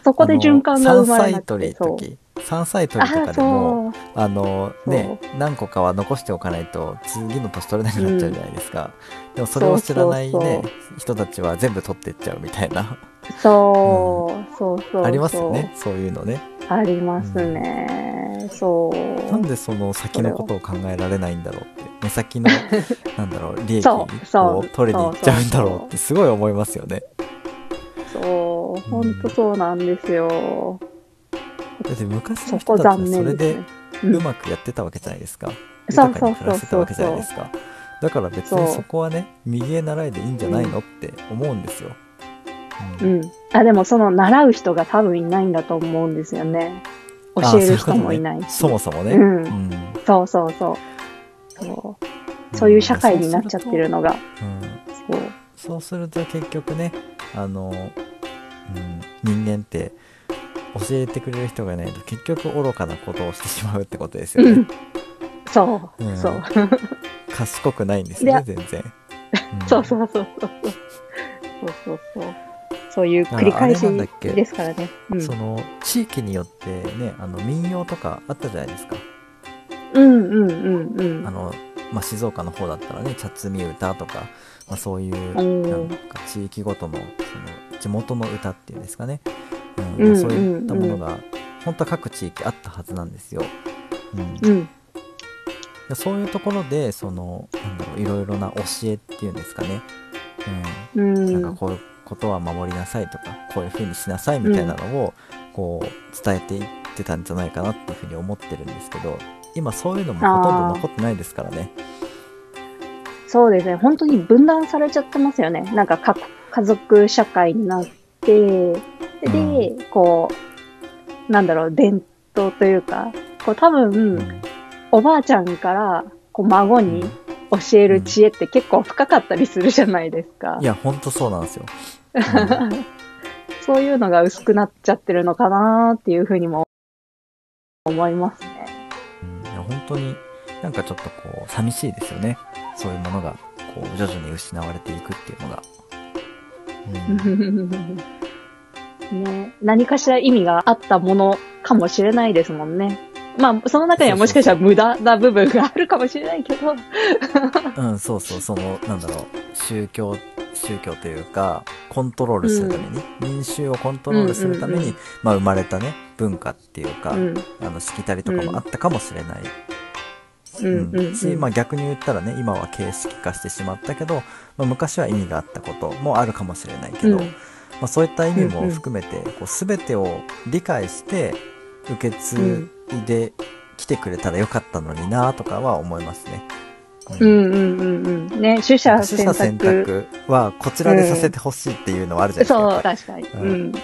そ
こで循環が生まれなくて。そう。
山菜採りと
あ
かでも。あのね、何個かは残しておかないと次の年取れなくなっちゃうじゃないですか。でもそれを知らないね人たちは全部取ってっちゃうみたいな、
そう、そうそう。
ありますよね、そういうのね。
ありますね。そう。
なんでその先のことを考えられないんだろうって、目先の、なんだろう、利益を取りに行っちゃうんだろうってすごい思いますよね。
そう、ほんとそうなんですよ。
だって昔の人たちは
残
それで。
う
まくやってたわけじゃないですか。
そう
豊かに暮らたわけじゃないです
そ
か。だから別にそこはね、右へ習いでいいんじゃないのって思うんですよ。
う
うん
ん。あ、でもその習う人が多分いないんだと思うんですよね。教える人もいないし。
そもそもね。
うん
うん
そうそうそう。そう。そういう社会になっちゃってるのが。
うん
そう。
そうすると結局ね、あの、うん、人間って教えてくれる人がいないと結局愚かなことをしてしまうってことですよね
うん。そう、
うん
そう。
賢くないんですよね、
で
全然。ん
そうそうそうそう。そうそうそう。そういう繰り返しですからね。うん
その地域によってねあの民謡とかあったじゃないですか
うんうんうんうん。
あの、まあ、静岡の方だったらね茶摘み歌とか、まあ、そういう
うん
なんか地域ごとのその地元の歌っていうんですかね、うんそういったものが本当は各地域あったはずなんですよ、うん。
うん。
でそういうところでそのなんだろういろいろな教えっていうんですかね、
う
うん、
ん。
なんかこういうことは守りなさいとかこういうふうにしなさいみたいなのをこう伝えていってたんじゃないかなっていうふうに思ってるんですけど今そういうのもほとんど残ってないですからね。
そうですね。本当に分断されちゃってますよね。なんかか家族社会になって、で、こう、なんだろう、伝統というか、こう多分、
うん。
おばあちゃんからこう孫に教える知恵って結構深かったりするじゃないですか。
い。やほんとそうなんですよ、
そういうのが薄くなっちゃってるのかなっていうふうにも思いますね。
うん、いや本当になんかちょっとこう寂しいですよね。そういうものがこう徐々に失われていくっていうのが、うん
ね、何かしら意味があったものかもしれないですもんね。まあ、その中にはもしかしたら無駄な部分があるかもしれないけど。
うん、そうそう、その、なんだろう、宗教、宗教というか、コントロールするために、民衆をコントロールするために、
うんうんうん
まあ生まれたね、文化っていうか、
うん。
あの、しきたりとかもあったかもしれない。
うんうんうん。
し、まあ逆に言ったらね、今は形式化してしまったけど、まあ昔は意味があったこともあるかもしれないけど、
うん
まあそういった意味も含めて、こう全てを理解して、受け継いで来てくれたらよかったのになとかは思いますね。
うんうんうんうん。ね、取捨
取
選
捨選
択。
択はこちらでさせてほしいっていうのはあるじゃないですか。
そう、
やっぱり
確かに。
う
うんん。
うん、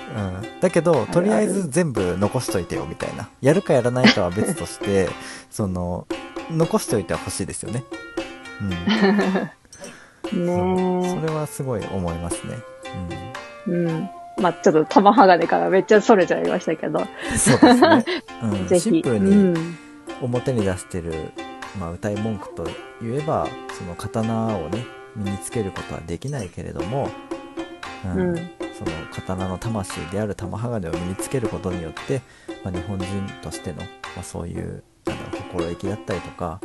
だけど、とりあえず全部残しといてよみたいな。やるかやらないかは別として、その、残しておいてはほしいですよね。うん。
ね
そうそれはすごい思いますね。
うん。まあちょっと玉鋼からめっちゃそれちゃいましたけど。
うん。そうですね。うん、
ぜひ。
シンプル
う
に
ん。
表に出してる、まあ、歌い文句と言えば、その刀をね、身につけることはできないけれども、うん
うん
その刀の魂である玉鋼を身につけることによって、まあ、日本人としての、まあ、そういうなんだろう心意気だったりとか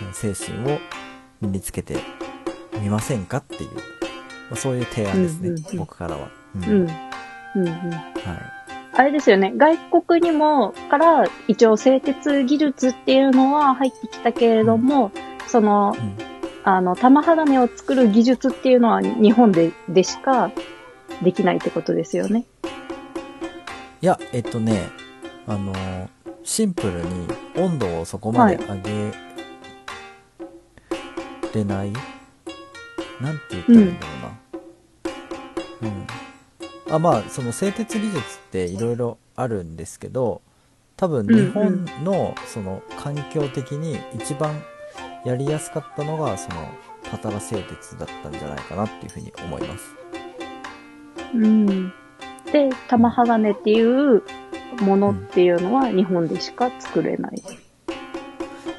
うん精神を身につけてみませんかっていう、まあ、そういう提案ですね、
うんうんうん
僕からは。うん
うん。うんうん。
はい
あれですよね。外国にも、から一応製鉄技術っていうのは入ってきたけれども、その、
うん
あの、玉鋼を作る技術っていうのは日本で、でしかできないってことですよね。
いや、えっとね、あのーシンプルに温度をそこまで上げれない、なんて言ったらいいんだろうな。うん。あ、まあ、その製鉄技術っていろいろあるんですけど、多分日本のその環境的に一番やりやすかったのが、その、パタラ製鉄だったんじゃないかなっていうふうに思います。
うん。で、玉鋼っていうものっていうのは日本でしか作れない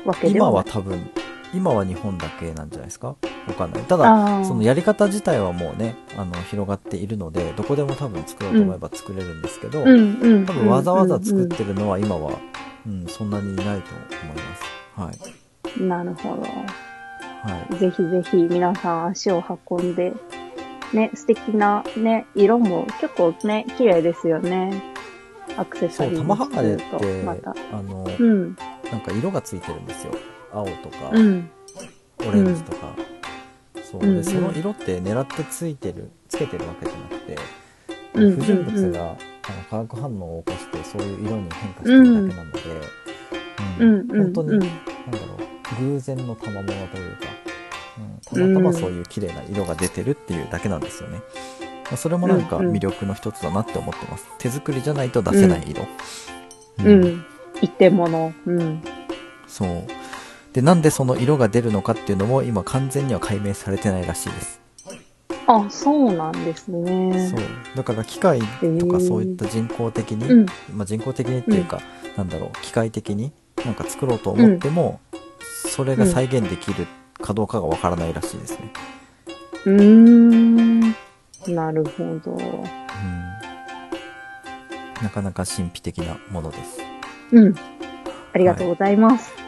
わけで
今
はない。
は多分、今は日本だけなんじゃないですか？わかんない。ただ、そのやり方自体はもうね、あの、広がっているので、どこでも多分作ろうと思えば作れるんですけど、
うんうん。
多分わざわざ作っ
うん
てるのは今は、うん、そんなにいないと思います。はい。
うんなるほど。
はい。
ぜひぜひ皆さん足を運んで、ね、素敵なね、色も結構ね、綺麗ですよね。アクセサ
そう、
リー
玉鋼って、
また。
あの、
うん、
なんか色がついてるんですよ。青とか、
うん、
オレンジとか。そう。
んうん。
その色って狙ってついてる、つけてるわけじゃなくて、
うんうん
不純物が、あの化学反応を起こしてそういう色に変化してるだけなので、
う、
うん
うん、
本当に、
うん
なんだろう偶然の賜物というか、うん、たまたまそういう綺麗な色が出てるっていうだけなんですよね、まあそれもなんか魅力の一つだなって思ってます。手作りじゃないと出せない色、
うん、一点物。うん。
そうでなんでその色が出るのかっていうのも今完全には解明されてないらしいです
あ、そうなんです
そう
ね。
だから機械とかそういった人工的に、
うん、
まあ、人工的にっていうか、なんだろう機械的になんか作ろうと思っても、それが再現できるかどうかがわからないらしいですね、
うーん。なるほど。
うん、なかなか神秘的なものです
うん。ありがとうございます。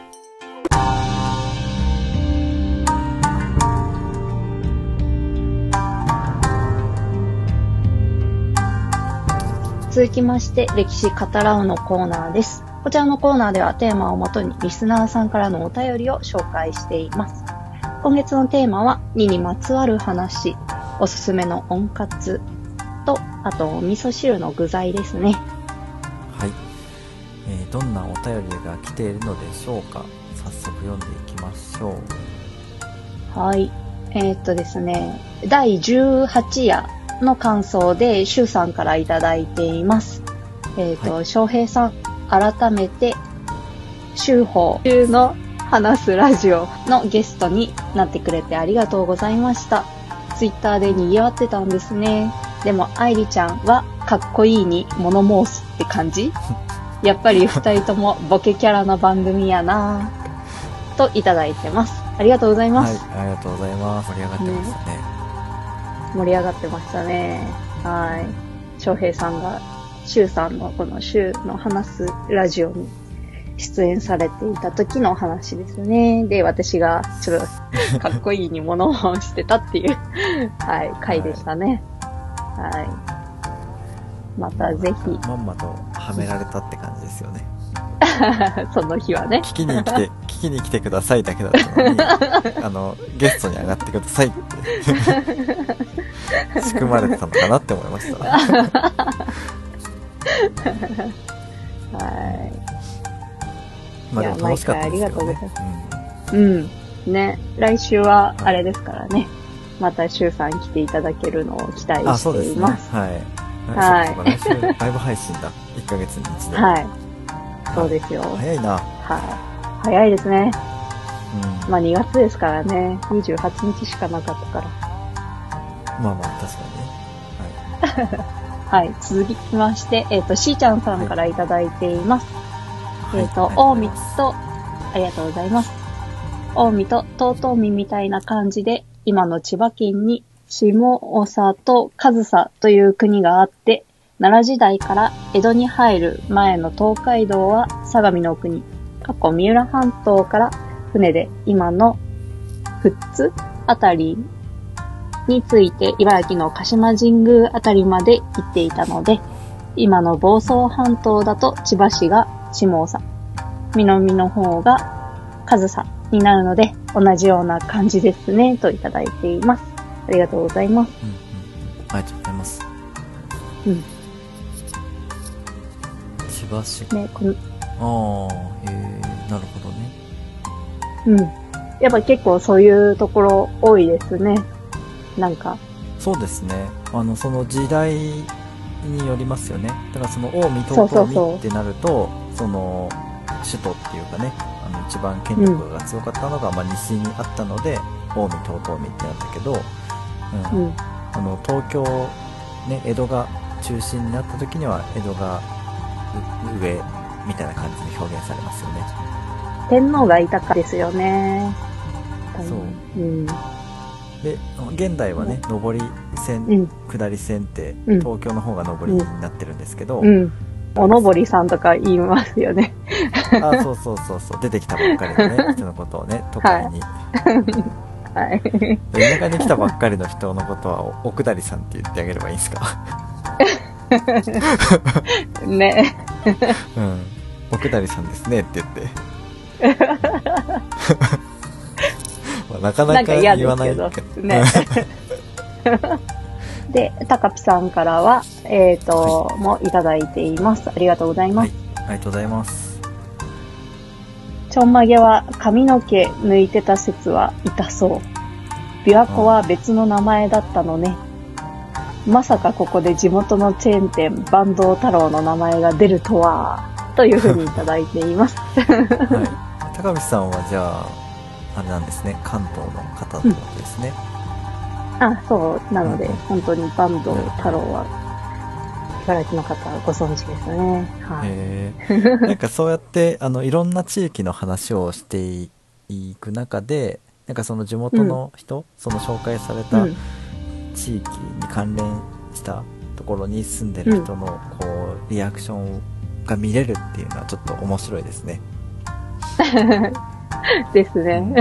続きまして、歴史語らうのコーナーです。こちらのコーナーではテーマをもとにリスナーさんからのお便りを紹介しています。今月のテーマは、2にまつわる話、おすすめの温活と、あと、お味噌汁の具材ですね。
はい、えーどんなお便りが来ているのでしょうか早速読んでいきましょう
はい。えーっとですね、第18夜の感想で、シュウさんからいただいています。えーっと、翔平さん、改めて、シュウホウ中の話すラジオのゲストになってくれてありがとうございました。ツイッターで賑わってたんですね。でも、愛理ちゃんはかっこいいに物申すって感じ？やっぱり二人ともボケキャラの番組やなぁといただいてます。ありがとうございます。
はいありがとうございます盛り上がってますね
盛り上がってましたね。はい。翔平さんが、シュウさんのこのシュウの話すラジオに出演されていた時の話ですね。で、私がちょっとかっこいいに物をしてたっていう、はい、回でしたね。はい。またぜひ
まんまとはめられたって感じですよね、
その日はね。
聞きに来て 聞きに来てくださいだけだったのに あのゲストに上がってくださいって仕組まれてたのかなって思いました
はい。
まあでも楽しかったですけどね
うございうん。ね。来週は、あれですからね。また、シュウさん来ていただけるのを期待しています。
はい
はい
ライブ配信だ1ヶ月に一度
はい。そうですよ。
早いな
はい。早いですね。
うん
まあ、2月ですからね。28日しかなかったから。
まあまあ確かにね
はい。続きまして、えっ、と、しーちゃんさんからいただいています。
はい
えっ、と、
はい
と、ありがとうございます。大見と遠江みたいな感じで、今の千葉県に下長と上総という国があって、奈良時代から江戸に入る前の東海道は相模の国、過去三浦半島から船で今の富津あたりについて茨城の鹿島神宮あたりまで行っていたので、今の房総半島だと千葉市が下総、南の方が上総になるので、同じような感じですね、といただいています。ありがとうございます。
うんうんうん。ありがとうございます。
うん。
千葉市。
ね、この、
ああ、へえ、なるほどね。
うん。やっぱ結構そういうところ多いですね。なんか、
そうですね。あの、その時代によりますよね。だからその近江東京にってなると、その、首都っていうかね、あの、一番権力が強かったのが、まあ西にあったので、近江東東海ってなったけど、うん。
うん。
あの、東京、ね、江戸が中心になった時には、江戸がう上みたいな感じで表現されますよね。
天皇がいたかですよね。
そう
うん。
で、現代はね、上り線、
うん。
下り線って、
うん
東京の方が上りになってるんですけど、
うん。おのぼりさんとか言いますよね。
あ、そうそうそうそう、出てきたばっかりのね、人のことをね、都会に。
はい。
で田舎に来たばっかりの人のことは、お奥谷さんって言ってあげればいいんですか？
ね。
うん。奥谷さんですねって言って。まあなか
な
か言わない
けど
けど。。
ね。で、たかぴさんからは、えっ、と、もいただいています。ありがとうございます。
ありがとうございます。
ちょんまげは髪の毛抜いてた説は痛そう。琵琶湖は別の名前だったのね。まさかここで地元のチェーン店、坂東太郎の名前が出るとは、というふうにいただいています。
はい。高見さんはじゃあ、あれなんですね、関東の方ってことですね。
あ、そう、なので
うん、
本当に坂東太郎は、茨城の方はご存知ですね。はい。
へえ。なんかそうやって、あの、いろんな地域の話をしていく中で、なんかその地元の人、その紹介された
うん。
地域に関連したところに住んでる人の、こう、リアクションが見れるっていうのはちょっと面白いですね。
ですね。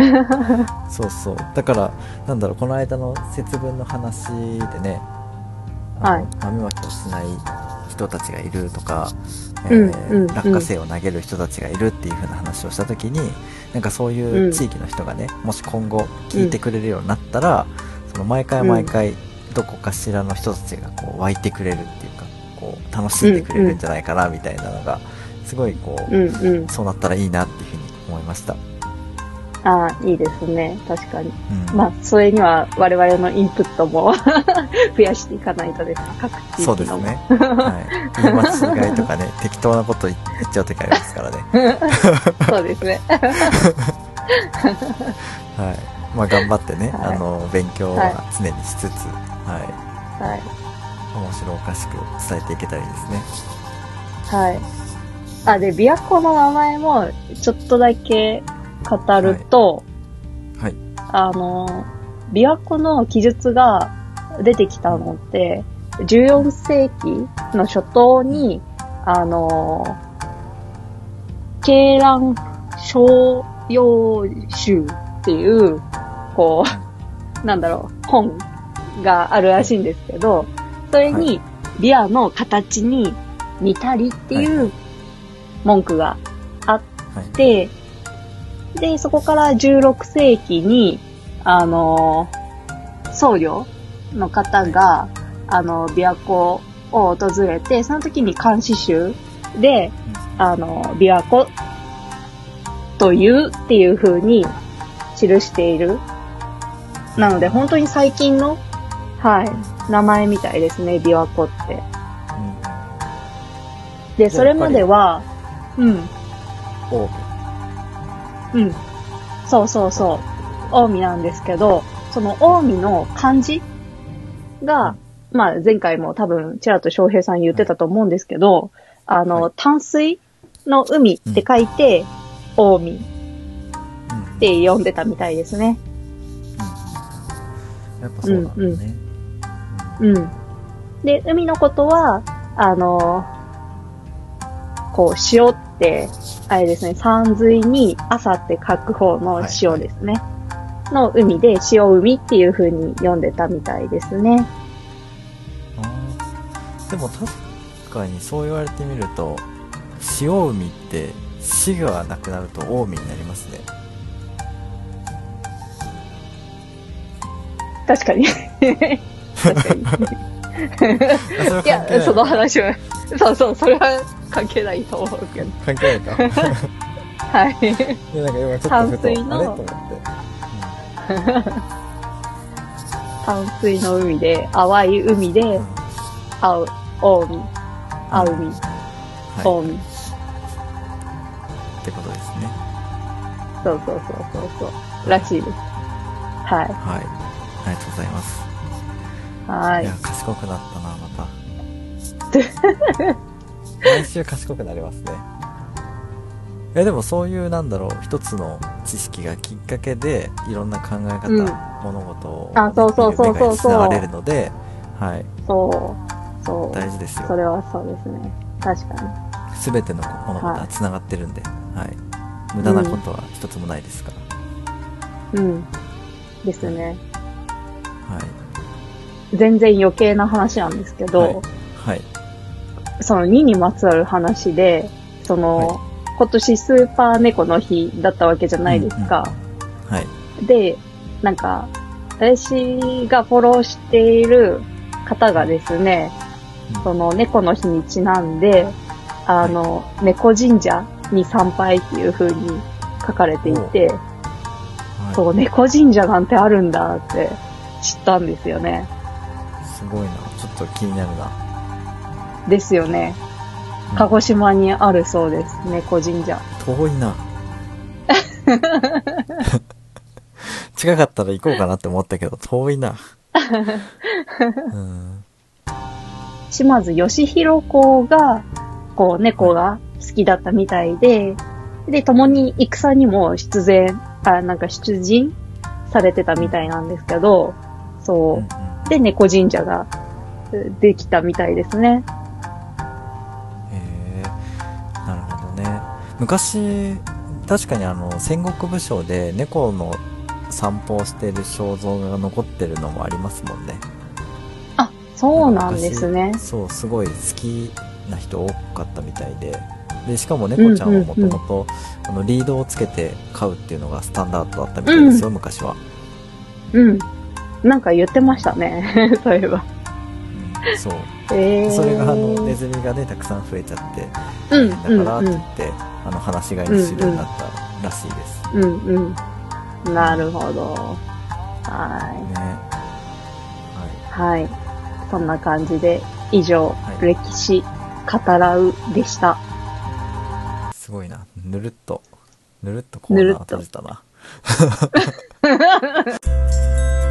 そうそう。だから、なんだろう、この間の節分の話でね、
はい
あの豆まきをしない人たちがいるとか、
うん
えー
うん
落花生を投げる人たちがいるっていう風な話をした時に、なんかそういう地域の人がね、もし今後聞いてくれるようになったら、その毎回毎回どこかしらの人たちがこう湧いてくれるっていうか、こう楽しんでくれるんじゃないかなみたいなのが、すごいこう、
うんうん。
そうなったらいいなっていう風に思いました。
ああ、いいですね。確かに。
うん
まあ、それには我々のインプットも 増やしていかないとですね。各地域の。
そうですね。はい。言い間違いとかね、適当なこと言言っちゃう時ありますからね。
そうですね。
はい。まあ頑張ってね、
はい
あの、勉強は常にしつつ、は
はい。
い。面白おかしく伝えていけたらいいですね。
はい。あ、で、琵琶湖の名前もちょっとだけ語ると、
はい。
あの、琵琶湖の記述が出てきたのって、14世紀の初頭に、あの、鶏卵商用集っていう、こう、なんだろう、本があるらしいんですけど、それに、ビアの形に似たりって
はい
いう文句があっ
はい。
て、で、そこから16世紀に、あの、僧侶の方が、あの、琵琶湖を訪れて、その時に漢詩集で、あの、琵琶湖というっていう風に記している。なので、本当に最近の、はい、名前みたいですね、琵琶湖って。
うん
で、それまでは、うん、
オー
うん。そうそうそう。近江なんですけど、その近江の漢字が、まあ前回も多分、ちらっと翔平さん言ってたと思うんですけど、あの、
はい
淡水の海って書いて、近江っ。て呼んでたみたいですね。
うんやっぱそうなんだね。
うん。で、海のことは、あの、こう、塩って、あれですね、山水に朝って書く方の塩ですね。の海で、塩海っていう風に読んでたみたいですね。
あーでも確かにそう言われてみると塩海って死がなくなると大海になりますね
確かに。確かに。いや、その話は、そうそう、それは関係ないと思うけど。
関係ないかい
はい。
やなんか今ちょっとふと
淡水の
あれと思って、
淡水の海で、淡い海で
うん、うん
青、青海、青海、
はい
青海。
ってことですね
そうそうそうそうそう。らしいです。は
はいありがとうございます
い。はいい
や。賢くなったなまた 毎週賢くなりますねいやでもそういうなんだろう一つの知識がきっかけでいろんな考え方、
うん
物事を
あそうそうそうそうそう
つながれるのではい
そう。そう。
大事ですよ
それはそうですね。確かに。
全ての物事はつながってるんで、はい無駄なことは一つもないですから、
うん。ですね。
はい。
全然余計な話なんですけど、
はい。はい。
その2にまつわる話で、その、
はい。
今年スーパー猫の日だったわけじゃないですか。
はい。
で、なんか、私がフォローしている方がですね、
うん。
その猫の日にちなんで、あの、猫神社に参拝っていう風に書かれていて、
はい。
そう、猫神社なんてあるんだって知ったんですよね。
すごいなちょっと気になるな
ですよね。
うん
鹿児島にあるそうです、猫神社。
遠いな近かったら行こうかなって思ったけど遠いなうん
島津義弘公が、こう、猫が好きだったみたいで、で、共に戦にも出前、あ、なんか出陣されてたみたいなんですけど、そうう。
ん
で、猫神社がえできたみたいですね。
へえなるほどね昔確かにあの戦国武将で猫の散歩をしている肖像画が残ってるのもありますもんね
あ、そうなんですね
昔。そうすごい好きな人多かったみたいででしかも猫ちゃんはもともとあのリードをつけて飼うっていうのがスタンダードだったみたいですよ、昔は、
うん。なんか言ってましたね。そういえば。
うん、そう
えー。
それがあのネズミがねたくさん増えちゃって
うん、
だからって言って、あの放し飼いにするようになったらしいです、
うん、うん、うん。なるほど。は
ね
い。はい。そんな感じで、以上、
はい
歴史語らうでした。
はいすごいなぬるっとぬるっとコーナーを閉じたな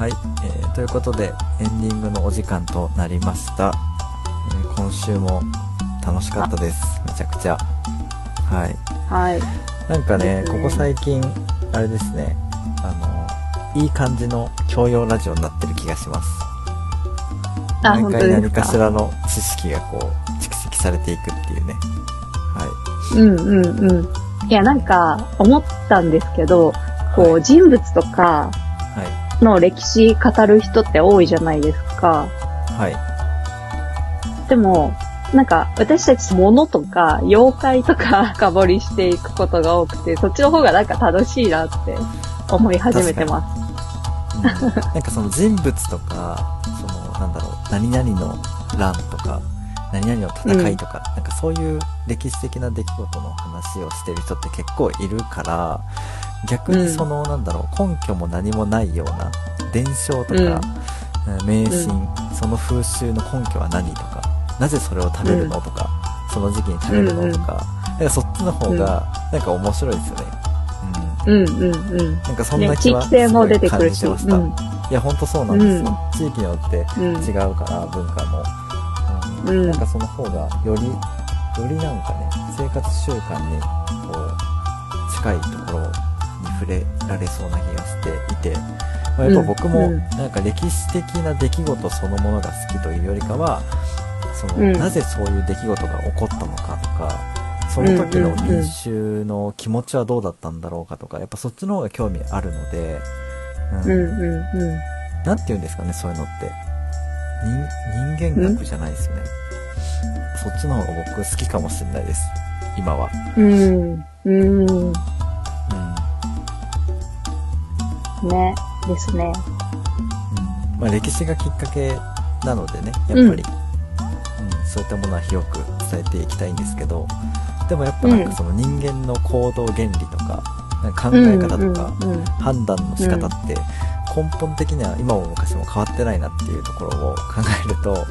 はい、えーということでエンディングのお時間となりました、えー今週も楽しかったです。めちゃくちゃ。はい。
はい。
なんかね
ね。
ここ最近あれですね。あのいい感じの教養ラジオになってる気がします。
あ、
毎回何かし
から
の知識がこう蓄積されていくっていうね。は
うんうんうん。いや、なんか、思ったんですけど、こう、
はい。
人物とか
いはい
の歴史語る人って多いじゃないですか。
はい
でも、なんか、私たち物とか、妖怪とか深掘りしていくことが多くて、そっちの方がなんか楽しいなって思い始めてます。
うんなんかその人物とかそのなんだろう何々の乱とか何々の戦いとか、なんかそういう歴史的な出来事の話をしてる人って結構いるから逆にその、なんだろう根拠も何もないような伝承とか、
うん
迷信、その風習の根拠は何とかなぜそれを食べるのとか、その時期に食べるのとか,、なんかそっちの方がなんか面白いですよね。
うんうんうん。
うん、なんかそん
ね
な気は。すごい感じてました。
うん
いや、ほんとそうなんですよ。地域によって
うん
違うから、文化も。うん
うん
なんかその方がより、よりなんかね、生活習慣に、こう、近いところに触れられそうな気がしていて、まあ、やっぱ僕も
うん
なんか歴史的な出来事そのものが好きというよりかは、その、
うん
なぜそういう出来事が起こったのかとか、その時の民衆の気持ちはどうだったんだろうかとか、やっぱそっちの方が興味あるので、
うんうんう
なんて言うんですかね、そういうのって。人、人間学じゃないですよね。そっちの方が僕好きかもしれないです。今は。
ん。うん。うん。ね。ですね。
まあ歴史がきっかけなのでね、やっぱり、うんそういったものは広く伝えていきたいんですけど、でもやっぱなんかその人間の行動原理とか、なんか考え方とか、
うんうん
判断の仕方って根本的には今も昔も変わってないなっていうところを考えると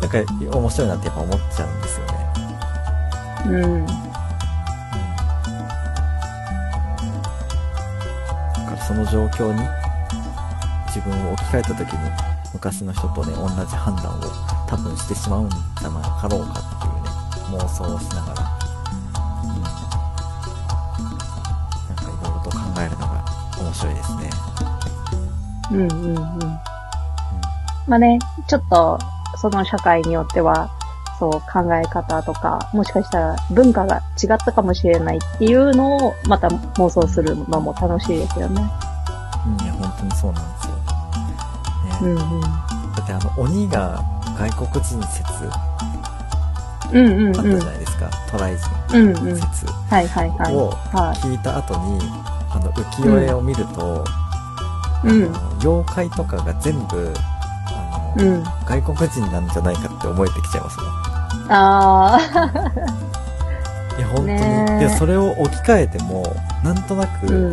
なんか面白いなってやっぱ思っちゃうんですよね。
うん。
その状況に自分を置き換えた時に昔の人とね同じ判断を多分してしまうんじゃなかろうかっていうね妄想をしながら、うん、なんかいろいろと考えるのが面白いですね。
うんうんうん。まあね、ちょっと、その社会によっては、そう考え方とか、もしかしたら文化が違ったかもしれないっていうのを、また妄想するのも楽しいですよね。
うん、いや本当にそうなんですよ。ね
うんうん。
だってあの鬼が外国人説
うんうん
あった
うん。
じゃないですか、トライ人
うんうん。
説
はいはいはい。
を
は
聞いた後に、あの浮世絵を見ると、
い。うん。
あの妖怪とかが全部あの、
うん。
外国人なんじゃないかって思えてきちゃいますね。
あ
いや本当に、
ねえ
いやそれを置き換えてもなんとなく
ん。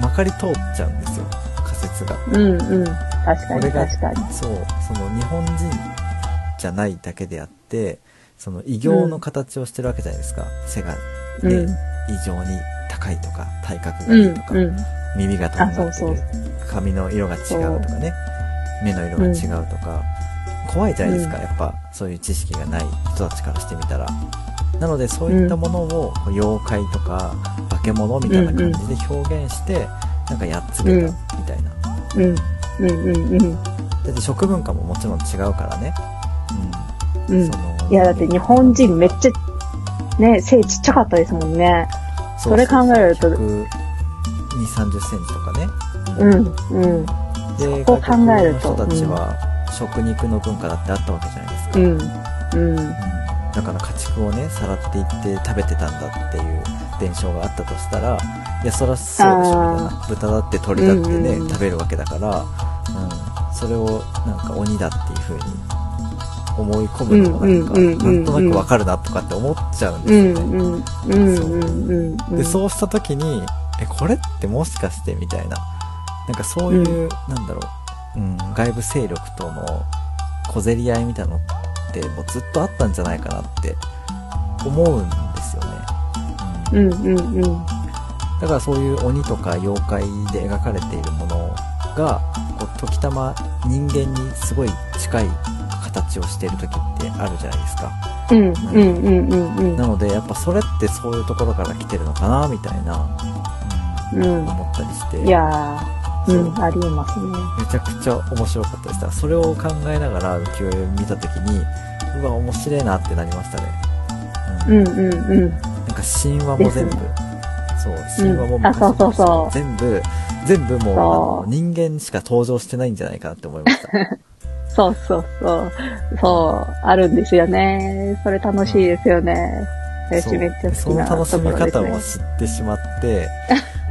まかり通っちゃうんですよ仮説が。
うんうん。確かに確かに。
そうその日本人じゃないだけであってその異形の形をしてるわけじゃないですか、背がね、
うん。
異常に高いとか体格が
うん
いいとか、
うん。
耳がとんがっ髪の色が違うとかね目の色が違うとか、怖いじゃないですか、
うん。
やっぱそういう知識がない人たちからしてみたら。なのでそういったものを妖怪とか化け物みたいな感じで表現して、なんかやっつけたみたいな、
うん。うん。うん。うん。
だって食文化ももちろん違うからね、うん。
いや、だって日本人めっちゃ、ね、背ちっちゃかったですもんね。それ考えると。
120、30センチとかね。
うん、うん、
で、
そこを考えると。
人たちは食肉の文化だってあったわけじゃないですか。
うん、うん、
うんだから家畜をね、さらっていって食べてたんだっていう伝承があったとしたら、いや、そりゃそうでしょ、みたいな。豚だって鳥だってね、
うんうんうん
食べるわけだから、うん、それをなんか鬼だっていう風に思い込むのもなんか、
うんうんうんうん
なんとなくわかるなとかって思っちゃうん
うん、
ですよね。
うん、うん、うん、うん。
で、そうした時に、え、これってもしかしてみたいな。なんかそういう、なんだろう、うん、外部勢力との小競り合いみたいなのってもうずっとあったんじゃないかなって思うんですよね。うん
うん、うん、うん。
だからそういう鬼とか妖怪で描かれているものが、こう時たま人間にすごい近い形をしている時ってあるじゃないですか。
うん、うん、うん、うん、うん。
なのでやっぱそれってそういうところから来てるのかなみたいな、うん
うん
思ったりして。う
うん、ありえますね。
めちゃくちゃ面白かったでした。それを考えながら浮世絵を見たときに、うわ、面白いなってなりましたね。う
うん、うん、うん。
なんか神話も全部そう、神話も
うんあそうそうそう
全部、全部もう人間しか登場してないんじゃないかなって思いました。
そうそうそう。そう、あるんですよね。それ楽しいですよね。
う
めっちゃ好
その
きなところ
楽しみ方を知ってしまって、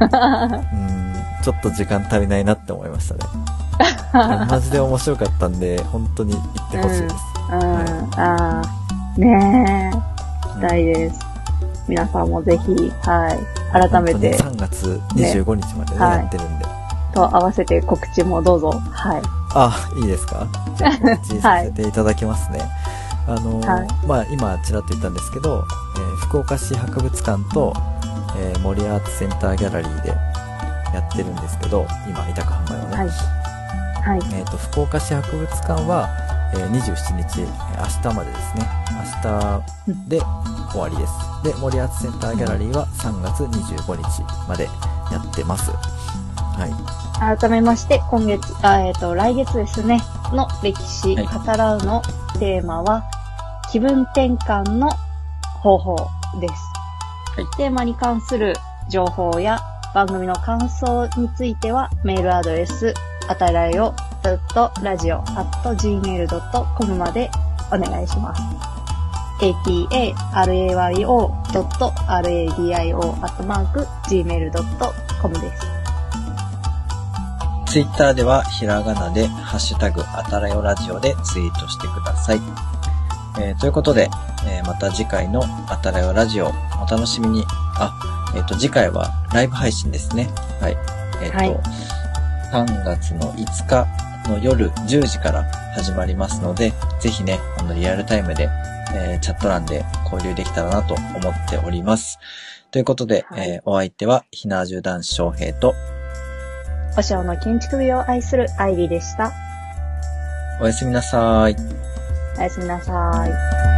うん、ちょっと時間足りないなって思いましたね。マジで面白かったんで、本当に行ってほしいです。
ね。うん、ああ、ねえ、
うん
したいです。皆さんもぜひ、はい、改めて、
本当に3月25日までね、
はい
やってるんで。
と合わせて告知もどうぞ、はい。
あ、いいですか？じゃあ告知させていただきますね。あの、
はい
まあ今ちらっと言ったんですけど、えー福岡市博物館と、えー森アーツセンターギャラリーでやってるんですけど、今委託販売をね。
はい。はい。
えっ、と、福岡市博物館は、
えー27日、えー明日までですね。明日で終わりです。で、森厚センターギャラリーは3月25日までやってます。はい。
改めまして、今月、あえっ、と、来月ですね、の歴史
はい
語らうのテーマは、気分転換の方法です。
はい
テーマに関する情報や番組の感想については、メールアドレス、あたらよ .radio.gmail.com までお願いします。atarayo.radio.gmail.com です。
ツイッターではひらがなでハッシュタグあたらよラジオでツイートしてください。えーということで、えーまた次回のあたらよラジオお楽しみに。あ、えっ、と次回はライブ配信ですね。はい。えっ、と、
はい
3月の5日の夜10時から始まりますので、ぜひね、あのリアルタイムで、えーチャット欄で交流できたらなと思っております。ということで、
はい
えーお相手はひなじゅう男子翔平と
お塩の建築美を愛する愛理でした。
おやすみなさい。
おやすみなさい。